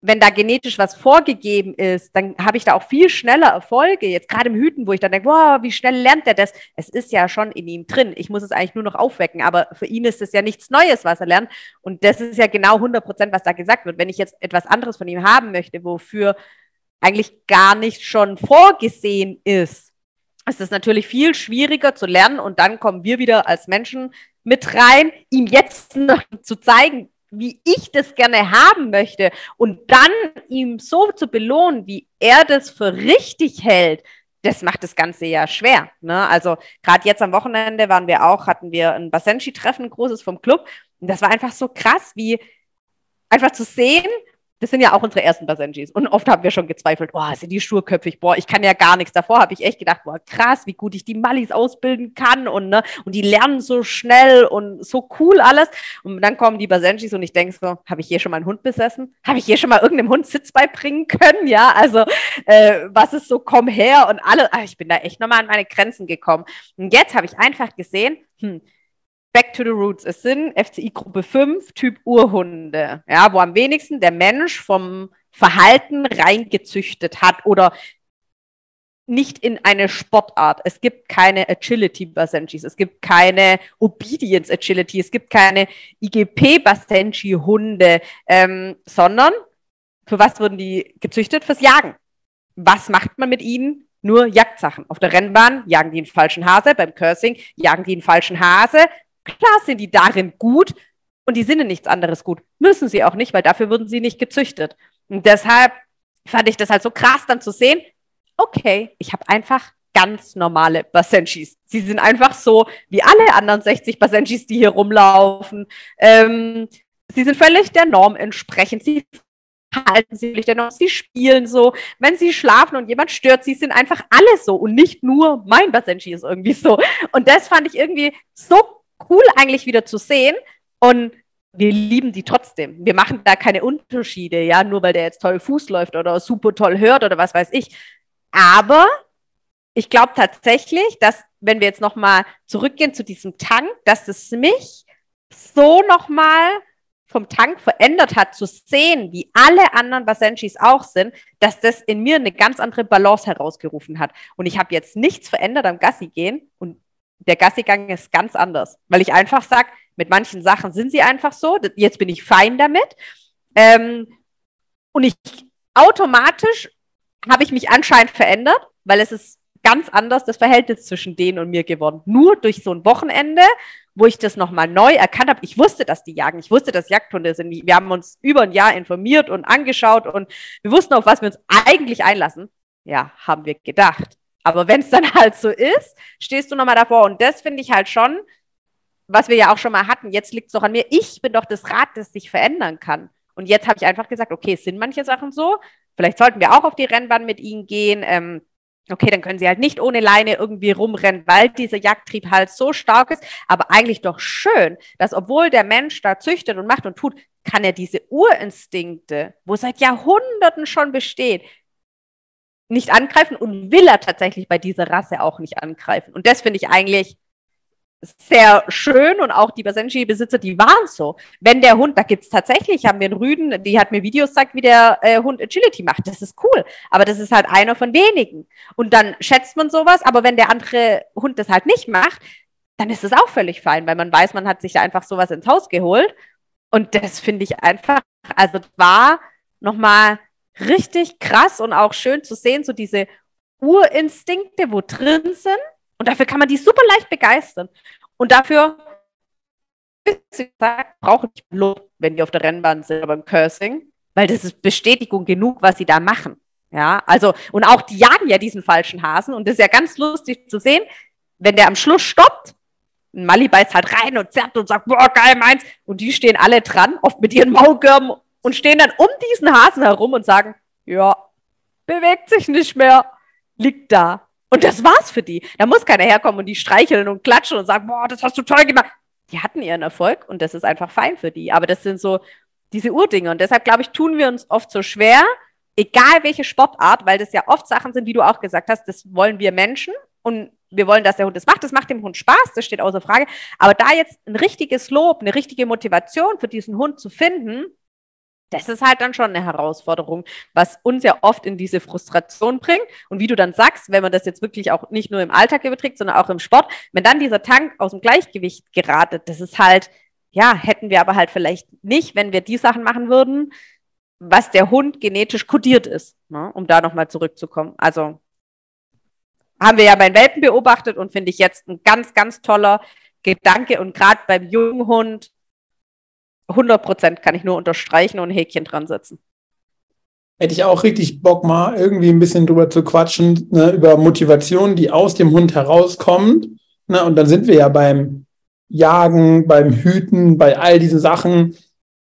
wenn da genetisch was vorgegeben ist, dann habe ich da auch viel schneller Erfolge. Jetzt gerade im Hüten, wo ich dann denke, wow, wie schnell lernt er das? Es ist ja schon in ihm drin. Ich muss es eigentlich nur noch aufwecken. Aber für ihn ist es ja nichts Neues, was er lernt. Und das ist ja genau 100 Prozent, was da gesagt wird. Wenn ich jetzt etwas anderes von ihm haben möchte, wofür eigentlich gar nicht schon vorgesehen ist, ist es natürlich viel schwieriger zu lernen. Und dann kommen wir wieder als Menschen mit rein, ihm jetzt noch zu zeigen, wie ich das gerne haben möchte und dann ihm so zu belohnen, wie er das für richtig hält, das macht das Ganze ja schwer. Ne? Also gerade jetzt am Wochenende waren wir auch, hatten wir ein Basenji-Treffen, großes vom Club. Und das war einfach so krass, wie einfach zu sehen, das sind ja auch unsere ersten Basenjis. Und oft haben wir schon gezweifelt, boah, sind die sturköpfig, boah, ich kann ja gar nichts. Davor habe ich echt gedacht, boah, krass, wie gut ich die Mallis ausbilden kann und, ne, und die lernen so schnell und so cool alles. Und dann kommen die Basenjis und ich denke so, habe ich hier schon mal einen Hund besessen? Habe ich hier schon mal irgendeinem Hund Sitz beibringen können? Ja, also äh, was ist so, komm her und alle, ach, ich bin da echt nochmal an meine Grenzen gekommen. Und jetzt habe ich einfach gesehen, hm, Back to the Roots. Es sind FCI Gruppe 5 Typ Urhunde, ja, wo am wenigsten der Mensch vom Verhalten reingezüchtet hat oder nicht in eine Sportart. Es gibt keine Agility Basenjis, es gibt keine Obedience Agility, es gibt keine IGP Basenji Hunde, ähm, sondern für was wurden die gezüchtet? Fürs Jagen. Was macht man mit ihnen? Nur Jagdsachen. Auf der Rennbahn jagen die einen falschen Hase, beim Cursing jagen die einen falschen Hase, Klar sind die darin gut und die sind in nichts anderes gut. Müssen sie auch nicht, weil dafür wurden sie nicht gezüchtet. Und deshalb fand ich das halt so krass dann zu sehen. Okay, ich habe einfach ganz normale Basenjis. Sie sind einfach so wie alle anderen 60 Basenjis, die hier rumlaufen. Ähm, sie sind völlig der Norm entsprechend. Sie halten sich der Norm, sie spielen so. Wenn sie schlafen und jemand stört, sie sind einfach alle so und nicht nur mein Basenji ist irgendwie so. Und das fand ich irgendwie so cool eigentlich wieder zu sehen und wir lieben die trotzdem. Wir machen da keine Unterschiede, ja, nur weil der jetzt toll Fuß läuft oder super toll hört oder was weiß ich. Aber ich glaube tatsächlich, dass wenn wir jetzt nochmal zurückgehen zu diesem Tank, dass es mich so nochmal vom Tank verändert hat, zu sehen, wie alle anderen Basenschis auch sind, dass das in mir eine ganz andere Balance herausgerufen hat. Und ich habe jetzt nichts verändert am Gassi gehen und der Gassigang ist ganz anders, weil ich einfach sage, mit manchen Sachen sind sie einfach so, jetzt bin ich fein damit. Ähm, und ich automatisch habe ich mich anscheinend verändert, weil es ist ganz anders das Verhältnis zwischen denen und mir geworden. Nur durch so ein Wochenende, wo ich das nochmal neu erkannt habe. Ich wusste, dass die jagen. Ich wusste, dass Jagdhunde sind. Wir haben uns über ein Jahr informiert und angeschaut und wir wussten, auf was wir uns eigentlich einlassen. Ja, haben wir gedacht. Aber wenn es dann halt so ist, stehst du nochmal davor. Und das finde ich halt schon, was wir ja auch schon mal hatten. Jetzt liegt es doch an mir. Ich bin doch das Rad, das sich verändern kann. Und jetzt habe ich einfach gesagt, okay, es sind manche Sachen so. Vielleicht sollten wir auch auf die Rennbahn mit ihnen gehen. Ähm, Okay, dann können sie halt nicht ohne Leine irgendwie rumrennen, weil dieser Jagdtrieb halt so stark ist. Aber eigentlich doch schön, dass obwohl der Mensch da züchtet und macht und tut, kann er diese Urinstinkte, wo seit Jahrhunderten schon besteht, nicht angreifen und will er tatsächlich bei dieser Rasse auch nicht angreifen. Und das finde ich eigentlich sehr schön und auch die Basenji-Besitzer, die waren so. Wenn der Hund, da gibt's tatsächlich, haben wir einen Rüden, die hat mir Videos gezeigt, wie der äh, Hund Agility macht. Das ist cool, aber das ist halt einer von wenigen. Und dann schätzt man sowas, aber wenn der andere Hund das halt nicht macht, dann ist es auch völlig fein, weil man weiß, man hat sich da einfach sowas ins Haus geholt. Und das finde ich einfach, also war nochmal richtig krass und auch schön zu sehen, so diese Urinstinkte, wo drin sind und dafür kann man die super leicht begeistern. Und dafür brauche ich Lob, wenn die auf der Rennbahn sind beim Cursing, weil das ist Bestätigung genug, was sie da machen. Ja, also, und auch die jagen ja diesen falschen Hasen und das ist ja ganz lustig zu sehen, wenn der am Schluss stoppt, ein Mali beißt halt rein und zerrt und sagt, boah, geil, meins, und die stehen alle dran, oft mit ihren Maulgürben und stehen dann um diesen Hasen herum und sagen, ja, bewegt sich nicht mehr, liegt da. Und das war's für die. Da muss keiner herkommen und die streicheln und klatschen und sagen, boah, das hast du toll gemacht. Die hatten ihren Erfolg und das ist einfach fein für die. Aber das sind so diese Urdinge. Und deshalb, glaube ich, tun wir uns oft so schwer, egal welche Sportart, weil das ja oft Sachen sind, wie du auch gesagt hast, das wollen wir Menschen und wir wollen, dass der Hund das macht. Das macht dem Hund Spaß, das steht außer Frage. Aber da jetzt ein richtiges Lob, eine richtige Motivation für diesen Hund zu finden, das ist halt dann schon eine Herausforderung, was uns ja oft in diese Frustration bringt. Und wie du dann sagst, wenn man das jetzt wirklich auch nicht nur im Alltag überträgt, sondern auch im Sport, wenn dann dieser Tank aus dem Gleichgewicht geratet, das ist halt, ja, hätten wir aber halt vielleicht nicht, wenn wir die Sachen machen würden, was der Hund genetisch kodiert ist, ne? um da nochmal zurückzukommen. Also haben wir ja beim Welpen beobachtet und finde ich jetzt ein ganz, ganz toller Gedanke und gerade beim jungen Hund 100 Prozent kann ich nur unterstreichen und ein Häkchen dran setzen. Hätte ich auch richtig Bock, mal irgendwie ein bisschen drüber zu quatschen, ne, über Motivation, die aus dem Hund herauskommt. Ne, und dann sind wir ja beim Jagen, beim Hüten, bei all diesen Sachen,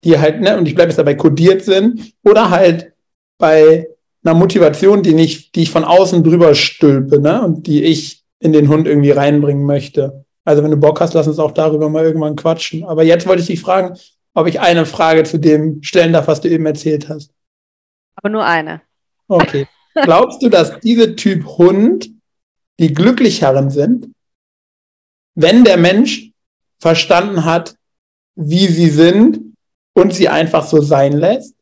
die halt, ne, und ich bleibe jetzt dabei kodiert sind, oder halt bei einer Motivation, die, nicht, die ich von außen drüber stülpe, ne, und die ich in den Hund irgendwie reinbringen möchte. Also wenn du Bock hast, lass uns auch darüber mal irgendwann quatschen. Aber jetzt wollte ich dich fragen, ob ich eine Frage zu dem stellen darf, was du eben erzählt hast. Aber nur eine. Okay. Glaubst du, dass diese Typ Hund die glücklicheren sind, wenn der Mensch verstanden hat, wie sie sind und sie einfach so sein lässt?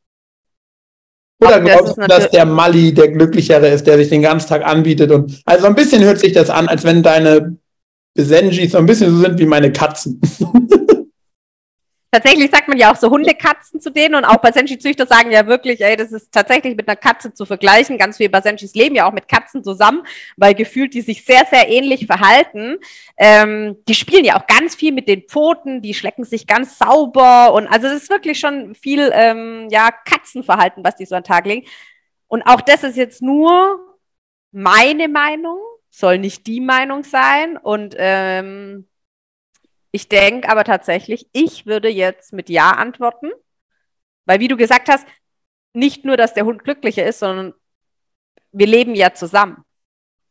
Oder Aber glaubst du, dass der Mali der glücklichere ist, der sich den ganzen Tag anbietet und also ein bisschen hört sich das an, als wenn deine Besenjis so ein bisschen so sind wie meine Katzen. Tatsächlich sagt man ja auch so Hundekatzen zu denen und auch Basenji-Züchter sagen ja wirklich, ey, das ist tatsächlich mit einer Katze zu vergleichen. Ganz viele Basenjis leben ja auch mit Katzen zusammen, weil gefühlt die sich sehr, sehr ähnlich verhalten. Ähm, die spielen ja auch ganz viel mit den Pfoten, die schlecken sich ganz sauber und also das ist wirklich schon viel, ähm, ja, Katzenverhalten, was die so an den Tag legen. Und auch das ist jetzt nur meine Meinung, soll nicht die Meinung sein und ähm, ich denke aber tatsächlich, ich würde jetzt mit Ja antworten, weil wie du gesagt hast, nicht nur, dass der Hund glücklicher ist, sondern wir leben ja zusammen.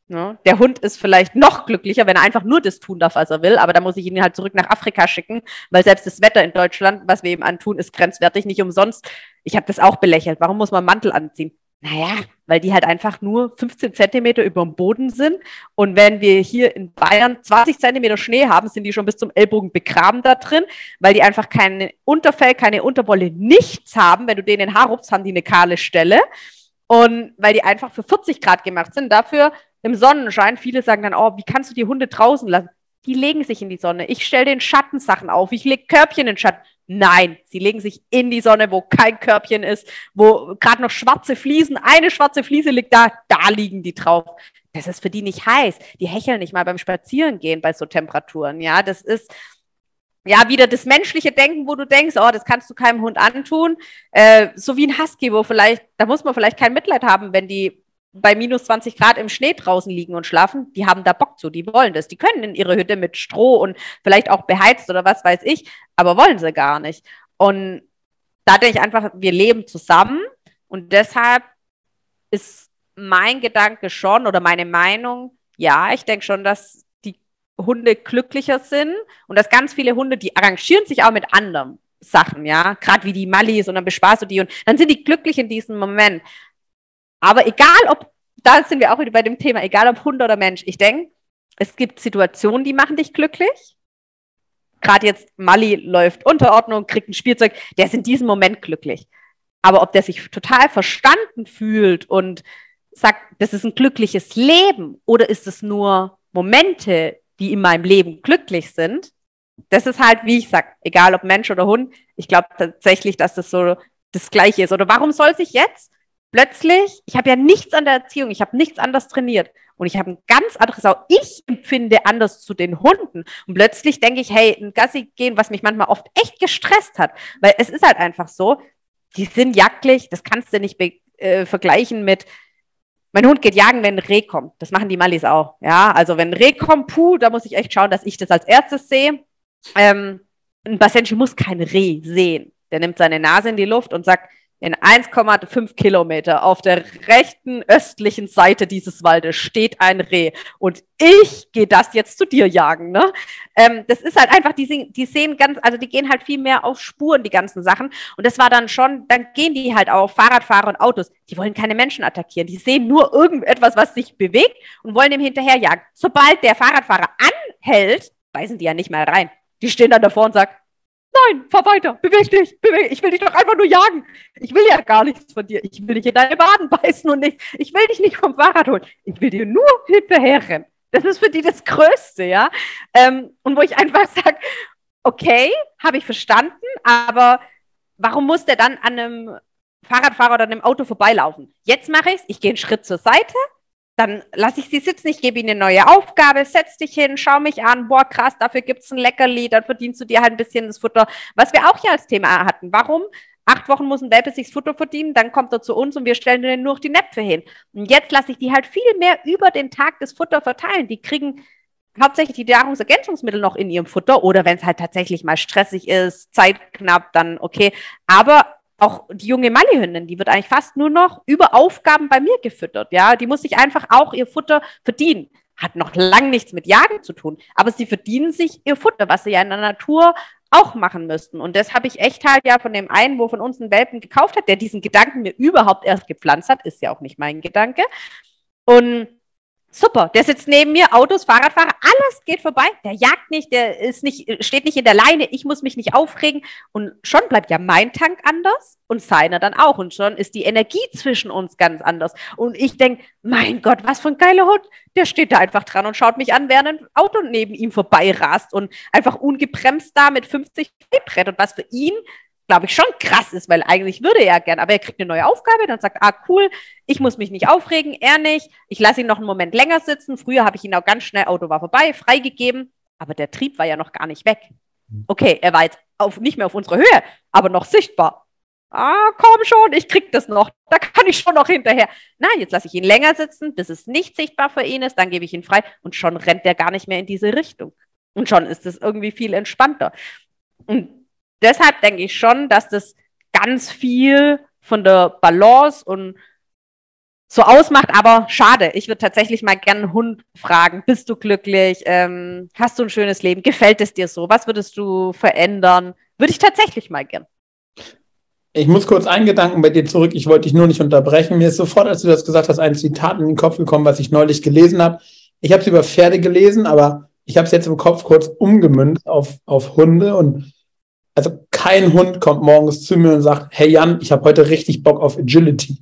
Ne? Der Hund ist vielleicht noch glücklicher, wenn er einfach nur das tun darf, was er will, aber da muss ich ihn halt zurück nach Afrika schicken, weil selbst das Wetter in Deutschland, was wir ihm antun, ist grenzwertig, nicht umsonst. Ich habe das auch belächelt. Warum muss man Mantel anziehen? Naja, weil die halt einfach nur 15 Zentimeter über dem Boden sind. Und wenn wir hier in Bayern 20 Zentimeter Schnee haben, sind die schon bis zum Ellbogen begraben da drin, weil die einfach kein Unterfell, keine Unterwolle, nichts haben. Wenn du denen den Haar rupst, haben die eine kahle Stelle. Und weil die einfach für 40 Grad gemacht sind. Dafür im Sonnenschein, viele sagen dann, oh, wie kannst du die Hunde draußen lassen? Die legen sich in die Sonne. Ich stelle den Schattensachen auf. Ich lege Körbchen in den Schatten. Nein, sie legen sich in die Sonne, wo kein Körbchen ist, wo gerade noch schwarze Fliesen, eine schwarze Fliese liegt da, da liegen die drauf. Das ist für die nicht heiß. Die hecheln nicht mal beim Spazierengehen bei so Temperaturen. Ja, das ist ja wieder das menschliche Denken, wo du denkst, oh, das kannst du keinem Hund antun. Äh, so wie ein Husky, wo vielleicht, da muss man vielleicht kein Mitleid haben, wenn die bei minus 20 Grad im Schnee draußen liegen und schlafen, die haben da Bock zu, die wollen das. Die können in ihre Hütte mit Stroh und vielleicht auch beheizt oder was weiß ich, aber wollen sie gar nicht. Und da denke ich einfach, wir leben zusammen und deshalb ist mein Gedanke schon oder meine Meinung, ja, ich denke schon, dass die Hunde glücklicher sind und dass ganz viele Hunde, die arrangieren sich auch mit anderen Sachen, ja, gerade wie die Mallis und dann bespaßt du die und dann sind die glücklich in diesem Moment. Aber egal ob, da sind wir auch wieder bei dem Thema, egal ob Hund oder Mensch, ich denke, es gibt Situationen, die machen dich glücklich. Gerade jetzt Mali läuft Unterordnung, kriegt ein Spielzeug, der ist in diesem Moment glücklich. Aber ob der sich total verstanden fühlt und sagt, das ist ein glückliches Leben oder ist es nur Momente, die in meinem Leben glücklich sind, das ist halt, wie ich sage, egal ob Mensch oder Hund, ich glaube tatsächlich, dass das so das Gleiche ist. Oder warum soll sich jetzt plötzlich, ich habe ja nichts an der Erziehung, ich habe nichts anders trainiert und ich habe ein ganz anderes, auch ich empfinde anders zu den Hunden und plötzlich denke ich, hey, ein Gassi gehen, was mich manchmal oft echt gestresst hat, weil es ist halt einfach so, die sind jagdlich, das kannst du nicht äh, vergleichen mit, mein Hund geht jagen, wenn ein Reh kommt. Das machen die Mallis auch. Ja, also wenn ein Reh kommt, puh, da muss ich echt schauen, dass ich das als erstes sehe. Ähm, ein Basenji muss kein Reh sehen. Der nimmt seine Nase in die Luft und sagt, in 1,5 Kilometer auf der rechten östlichen Seite dieses Waldes steht ein Reh und ich gehe das jetzt zu dir jagen. Ne? Ähm, das ist halt einfach, die, die sehen ganz, also die gehen halt viel mehr auf Spuren, die ganzen Sachen. Und das war dann schon, dann gehen die halt auch Fahrradfahrer und Autos. Die wollen keine Menschen attackieren. Die sehen nur irgendetwas, was sich bewegt und wollen dem hinterherjagen. Sobald der Fahrradfahrer anhält, beißen die ja nicht mehr rein. Die stehen dann davor und sagen, Nein, fahr weiter, beweg dich, beweg. Ich will dich doch einfach nur jagen. Ich will ja gar nichts von dir. Ich will dich in deine Waden beißen und nicht. Ich will dich nicht vom Fahrrad holen. Ich will dir nur hinterherrennen. Das ist für die das Größte, ja. Ähm, und wo ich einfach sage, okay, habe ich verstanden, aber warum muss der dann an einem Fahrradfahrer oder einem Auto vorbeilaufen? Jetzt mache ich es, ich gehe einen Schritt zur Seite, dann lasse ich sie sitzen, ich gebe ihnen eine neue Aufgabe, setz dich hin, schau mich an, boah, krass, dafür gibt es ein Leckerli, dann verdienst du dir halt ein bisschen das Futter. Was wir auch hier als Thema hatten. Warum? Acht Wochen muss ein Welpe sich das Futter verdienen, dann kommt er zu uns und wir stellen denen nur noch die Näpfe hin. Und jetzt lasse ich die halt viel mehr über den Tag das Futter verteilen. Die kriegen hauptsächlich die Nahrungsergänzungsmittel noch in ihrem Futter oder wenn es halt tatsächlich mal stressig ist, zeitknapp, dann okay. Aber auch die junge Mallihündin, die wird eigentlich fast nur noch über Aufgaben bei mir gefüttert. Ja, die muss sich einfach auch ihr Futter verdienen. Hat noch lang nichts mit Jagen zu tun, aber sie verdienen sich ihr Futter, was sie ja in der Natur auch machen müssten. Und das habe ich echt halt ja von dem einen, wo von uns einen Welpen gekauft hat, der diesen Gedanken mir überhaupt erst gepflanzt hat, ist ja auch nicht mein Gedanke. Und Super, der sitzt neben mir, Autos, Fahrradfahrer, alles geht vorbei. Der jagt nicht, der ist nicht, steht nicht in der Leine, ich muss mich nicht aufregen. Und schon bleibt ja mein Tank anders und seiner dann auch. Und schon ist die Energie zwischen uns ganz anders. Und ich denke, mein Gott, was für ein geiler Hund. Der steht da einfach dran und schaut mich an, während ein Auto neben ihm vorbeirast und einfach ungebremst da mit 50 Brett. Und was für ihn glaube ich, schon krass ist, weil eigentlich würde er gern, aber er kriegt eine neue Aufgabe, dann sagt, ah, cool, ich muss mich nicht aufregen, er nicht, ich lasse ihn noch einen Moment länger sitzen. Früher habe ich ihn auch ganz schnell, Auto war vorbei, freigegeben, aber der Trieb war ja noch gar nicht weg. Okay, er war jetzt auf, nicht mehr auf unserer Höhe, aber noch sichtbar. Ah, komm schon, ich krieg das noch. Da kann ich schon noch hinterher. Nein, jetzt lasse ich ihn länger sitzen, bis es nicht sichtbar für ihn ist, dann gebe ich ihn frei und schon rennt er gar nicht mehr in diese Richtung. Und schon ist es irgendwie viel entspannter. Und deshalb denke ich schon, dass das ganz viel von der Balance und so ausmacht, aber schade. Ich würde tatsächlich mal gerne einen Hund fragen. Bist du glücklich? Ähm, hast du ein schönes Leben? Gefällt es dir so? Was würdest du verändern? Würde ich tatsächlich mal gern. ich muss kurz einen Gedanken bei dir zurück. Ich wollte dich nur nicht unterbrechen. Mir ist sofort, als du das gesagt hast, ein Zitat in den Kopf gekommen, was ich neulich gelesen habe. Ich habe es über Pferde gelesen, aber ich habe es jetzt im Kopf kurz umgemünzt auf, auf Hunde. Und also kein Hund kommt morgens zu mir und sagt, hey Jan, ich habe heute richtig Bock auf Agility.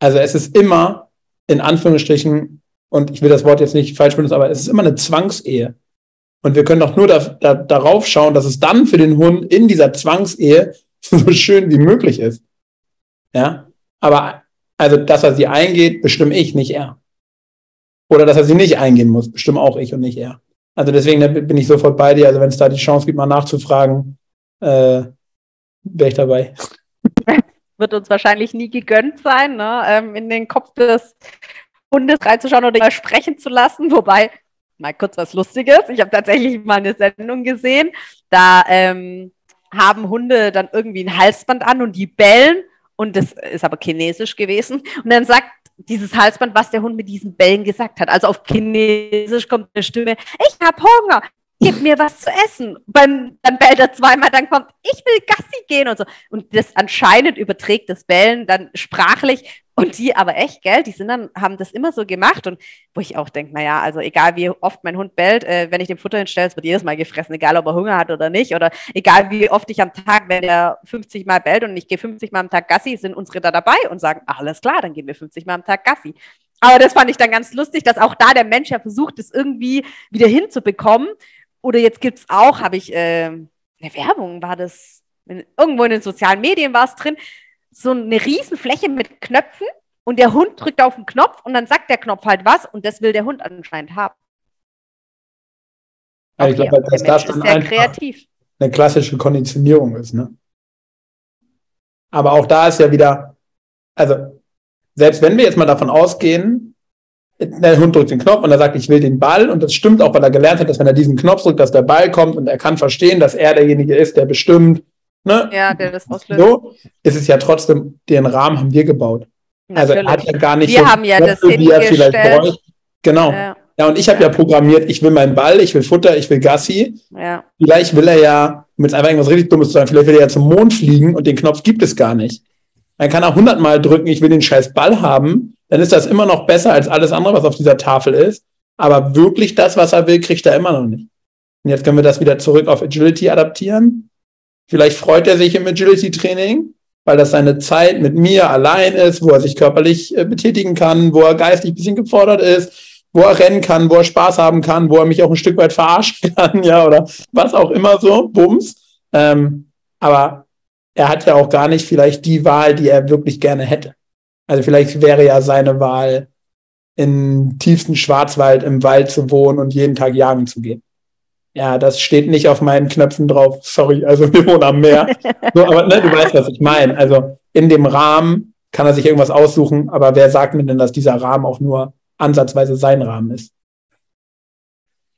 Also es ist immer, in Anführungsstrichen, und ich will das Wort jetzt nicht falsch benutzen, aber es ist immer eine Zwangsehe. Und wir können doch nur da, da, darauf schauen, dass es dann für den Hund in dieser Zwangsehe so schön wie möglich ist. Ja, aber also, dass er sie eingeht, bestimme ich, nicht er. Oder dass er sie nicht eingehen muss, bestimme auch ich und nicht er. Also deswegen bin ich sofort bei dir. Also wenn es da die Chance gibt, mal nachzufragen, äh, wäre ich dabei. Wird uns wahrscheinlich nie gegönnt sein, ne? ähm, in den Kopf des Hundes reinzuschauen oder sprechen zu lassen. Wobei, mal kurz was Lustiges. Ich habe tatsächlich mal eine Sendung gesehen. Da ähm, haben Hunde dann irgendwie ein Halsband an und die bellen und das ist aber chinesisch gewesen. Und dann sagt dieses Halsband, was der Hund mit diesen Bällen gesagt hat. Also auf Chinesisch kommt eine Stimme, ich habe Hunger, gib mir was zu essen. Beim, dann bellt er zweimal, dann kommt, ich will Gassi gehen und so. Und das anscheinend überträgt das Bellen dann sprachlich und die aber echt, gell, die sind dann, haben das immer so gemacht und wo ich auch denke, naja, also egal wie oft mein Hund bellt, äh, wenn ich dem Futter hinstelle, es wird jedes Mal gefressen, egal ob er Hunger hat oder nicht. Oder egal wie oft ich am Tag, wenn er 50 Mal bellt und ich gehe 50 Mal am Tag Gassi, sind unsere da dabei und sagen, alles klar, dann gehen wir 50 Mal am Tag Gassi. Aber das fand ich dann ganz lustig, dass auch da der Mensch ja versucht, es irgendwie wieder hinzubekommen. Oder jetzt gibt es auch, habe ich, äh, eine Werbung war das, irgendwo in den sozialen Medien war es drin, so eine Riesenfläche mit Knöpfen und der Hund drückt auf den Knopf und dann sagt der Knopf halt was und das will der Hund anscheinend haben. Okay, ich glaube, dass das dann sehr kreativ. eine klassische Konditionierung ist. Ne? Aber auch da ist ja wieder, also selbst wenn wir jetzt mal davon ausgehen, der Hund drückt den Knopf und er sagt, ich will den Ball und das stimmt auch, weil er gelernt hat, dass wenn er diesen Knopf drückt, dass der Ball kommt und er kann verstehen, dass er derjenige ist, der bestimmt, Ne? Ja, der das auslöst. So ist es ja trotzdem, den Rahmen haben wir gebaut. Also er hat ja gar nicht wir so haben ja das wie er vielleicht bräuchte. Genau. Ja. ja, und ich habe ja. ja programmiert, ich will meinen Ball, ich will Futter, ich will Gassi. Ja. Vielleicht will er ja, um jetzt einfach irgendwas richtig Dummes zu sagen, vielleicht will er ja zum Mond fliegen und den Knopf gibt es gar nicht. Dann kann er hundertmal drücken, ich will den scheiß Ball haben, dann ist das immer noch besser als alles andere, was auf dieser Tafel ist. Aber wirklich das, was er will, kriegt er immer noch nicht. Und jetzt können wir das wieder zurück auf Agility adaptieren. Vielleicht freut er sich im Agility-Training, weil das seine Zeit mit mir allein ist, wo er sich körperlich äh, betätigen kann, wo er geistig ein bisschen gefordert ist, wo er rennen kann, wo er Spaß haben kann, wo er mich auch ein Stück weit verarschen kann, ja, oder was auch immer so, Bums. Ähm, aber er hat ja auch gar nicht vielleicht die Wahl, die er wirklich gerne hätte. Also vielleicht wäre ja seine Wahl, im tiefsten Schwarzwald im Wald zu wohnen und jeden Tag jagen zu gehen ja, das steht nicht auf meinen Knöpfen drauf. Sorry, also wir wohnen am Meer. so, aber ne, du weißt, was ich meine. Also in dem Rahmen kann er sich irgendwas aussuchen, aber wer sagt mir denn, dass dieser Rahmen auch nur ansatzweise sein Rahmen ist?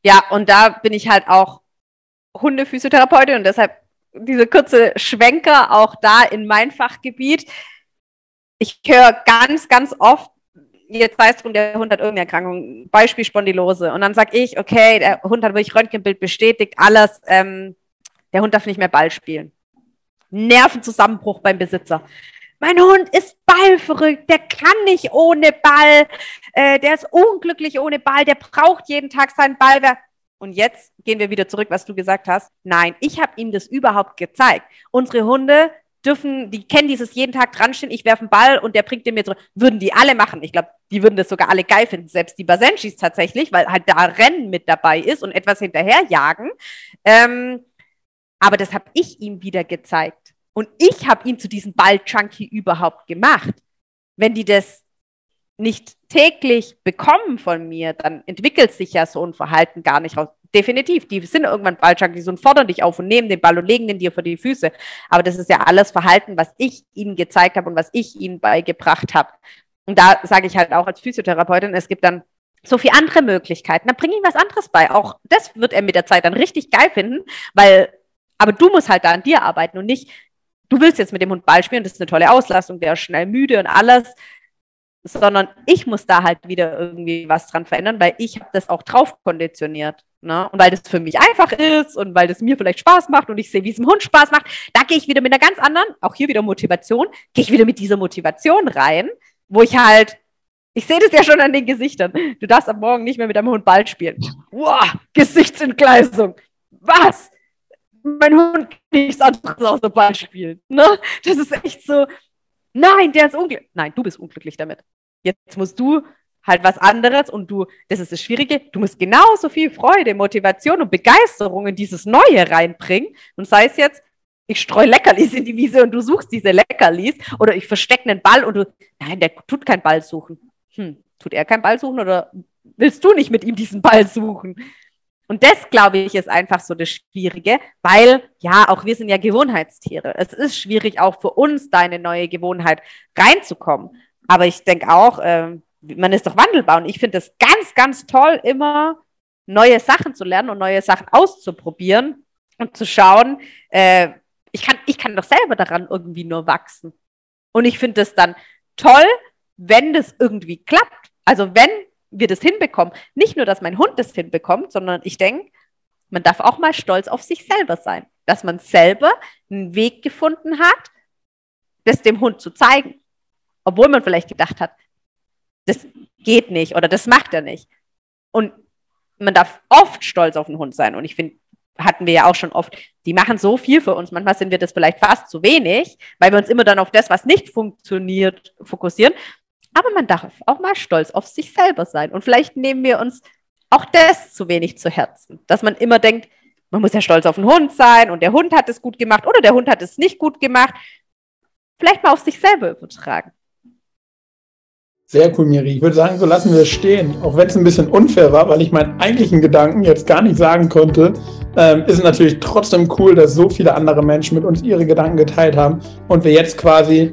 Ja, und da bin ich halt auch Hundephysiotherapeutin und deshalb diese kurze Schwenker auch da in mein Fachgebiet. Ich höre ganz, ganz oft, jetzt weißt du, der Hund hat irgendeine Erkrankung, Beispiel Spondylose. Und dann sage ich, okay, der Hund hat wirklich Röntgenbild bestätigt, alles, ähm, der Hund darf nicht mehr Ball spielen. Nervenzusammenbruch beim Besitzer. Mein Hund ist ballverrückt, der kann nicht ohne Ball, äh, der ist unglücklich ohne Ball, der braucht jeden Tag seinen Ball. Und jetzt gehen wir wieder zurück, was du gesagt hast. Nein, ich habe ihm das überhaupt gezeigt. Unsere Hunde dürfen, die kennen dieses jeden Tag dranstehen, ich werfe einen Ball und der bringt den mir zurück. Würden die alle machen. Ich glaube, die würden das sogar alle geil finden, selbst die Basenschis tatsächlich, weil halt da Rennen mit dabei ist und etwas hinterherjagen. Ähm, aber das habe ich ihm wieder gezeigt. Und ich habe ihn zu diesem Ball-Junkie überhaupt gemacht. Wenn die das nicht täglich bekommen von mir, dann entwickelt sich ja so ein Verhalten gar nicht raus definitiv. Die sind irgendwann Balljunkies und fordern dich auf und nehmen den Ball und legen den dir vor die Füße. Aber das ist ja alles Verhalten, was ich ihnen gezeigt habe und was ich ihnen beigebracht habe. Und da sage ich halt auch als Physiotherapeutin, es gibt dann so viele andere Möglichkeiten. Dann bring ihm was anderes bei. Auch das wird er mit der Zeit dann richtig geil finden, weil, aber du musst halt da an dir arbeiten und nicht, du willst jetzt mit dem Hund Ball spielen, das ist eine tolle Auslastung, der ist schnell müde und alles sondern ich muss da halt wieder irgendwie was dran verändern, weil ich habe das auch drauf konditioniert. Ne? Und weil das für mich einfach ist und weil das mir vielleicht Spaß macht und ich sehe, wie es dem Hund Spaß macht, da gehe ich wieder mit einer ganz anderen, auch hier wieder Motivation, gehe ich wieder mit dieser Motivation rein, wo ich halt, ich sehe das ja schon an den Gesichtern. Du darfst am Morgen nicht mehr mit deinem Hund Ball spielen. Wow, Gesichtsentgleisung. Was? Mein Hund kann nichts anderes außer Ball spielen. Ne? Das ist echt so, nein, der ist unglücklich. Nein, du bist unglücklich damit. Jetzt musst du halt was anderes und du, das ist das Schwierige, du musst genauso viel Freude, Motivation und Begeisterung in dieses Neue reinbringen. Und sei es jetzt, ich streue Leckerlis in die Wiese und du suchst diese Leckerlis oder ich verstecke einen Ball und du, nein, der tut keinen Ball suchen. Hm, tut er keinen Ball suchen oder willst du nicht mit ihm diesen Ball suchen? Und das, glaube ich, ist einfach so das Schwierige, weil ja, auch wir sind ja Gewohnheitstiere. Es ist schwierig, auch für uns da eine neue Gewohnheit reinzukommen. Aber ich denke auch, äh, man ist doch wandelbar und ich finde es ganz, ganz toll, immer neue Sachen zu lernen und neue Sachen auszuprobieren und zu schauen, äh, ich, kann, ich kann doch selber daran irgendwie nur wachsen. Und ich finde es dann toll, wenn das irgendwie klappt. Also wenn wir das hinbekommen. Nicht nur, dass mein Hund das hinbekommt, sondern ich denke, man darf auch mal stolz auf sich selber sein. Dass man selber einen Weg gefunden hat, das dem Hund zu zeigen. Obwohl man vielleicht gedacht hat, das geht nicht oder das macht er nicht. Und man darf oft stolz auf den Hund sein. Und ich finde, hatten wir ja auch schon oft, die machen so viel für uns. Manchmal sind wir das vielleicht fast zu wenig, weil wir uns immer dann auf das, was nicht funktioniert, fokussieren. Aber man darf auch mal stolz auf sich selber sein. Und vielleicht nehmen wir uns auch das zu wenig zu Herzen, dass man immer denkt, man muss ja stolz auf den Hund sein und der Hund hat es gut gemacht oder der Hund hat es nicht gut gemacht. Vielleicht mal auf sich selber übertragen. Sehr cool, Miri. Ich würde sagen, so lassen wir es stehen. Auch wenn es ein bisschen unfair war, weil ich meinen eigentlichen Gedanken jetzt gar nicht sagen konnte, ähm, ist es natürlich trotzdem cool, dass so viele andere Menschen mit uns ihre Gedanken geteilt haben und wir jetzt quasi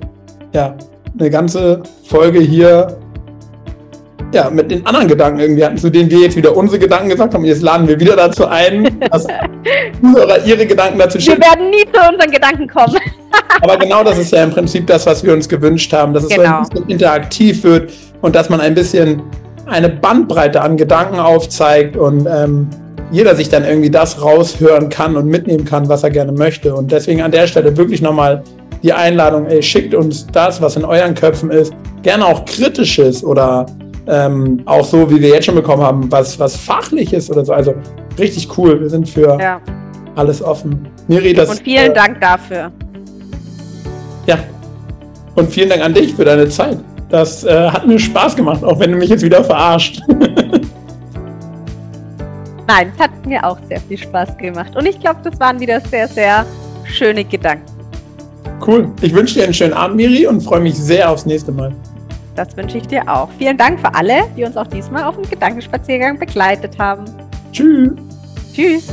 ja, eine ganze Folge hier ja, mit den anderen Gedanken irgendwie hatten, zu denen wir jetzt wieder unsere Gedanken gesagt haben. Jetzt laden wir wieder dazu ein, dass Zuhörer ihre Gedanken dazu schicken. Wir werden nie zu unseren Gedanken kommen. Aber genau das ist ja im Prinzip das, was wir uns gewünscht haben, dass es genau. so ein bisschen interaktiv wird und dass man ein bisschen eine Bandbreite an Gedanken aufzeigt und ähm, jeder sich dann irgendwie das raushören kann und mitnehmen kann, was er gerne möchte. Und deswegen an der Stelle wirklich nochmal die Einladung, ey, schickt uns das, was in euren Köpfen ist, gerne auch kritisches oder ähm, auch so, wie wir jetzt schon bekommen haben, was, was fachliches oder so. Also richtig cool. Wir sind für ja. alles offen. Miri, das, Und vielen äh, Dank dafür. Ja. Und vielen Dank an dich für deine Zeit. Das äh, hat mir Spaß gemacht, auch wenn du mich jetzt wieder verarscht. Nein, es hat mir auch sehr viel Spaß gemacht. Und ich glaube, das waren wieder sehr, sehr schöne Gedanken. Cool. Ich wünsche dir einen schönen Abend, Miri, und freue mich sehr aufs nächste Mal. Das wünsche ich dir auch. Vielen Dank für alle, die uns auch diesmal auf dem Gedankenspaziergang begleitet haben. Tschüss. Tschüss.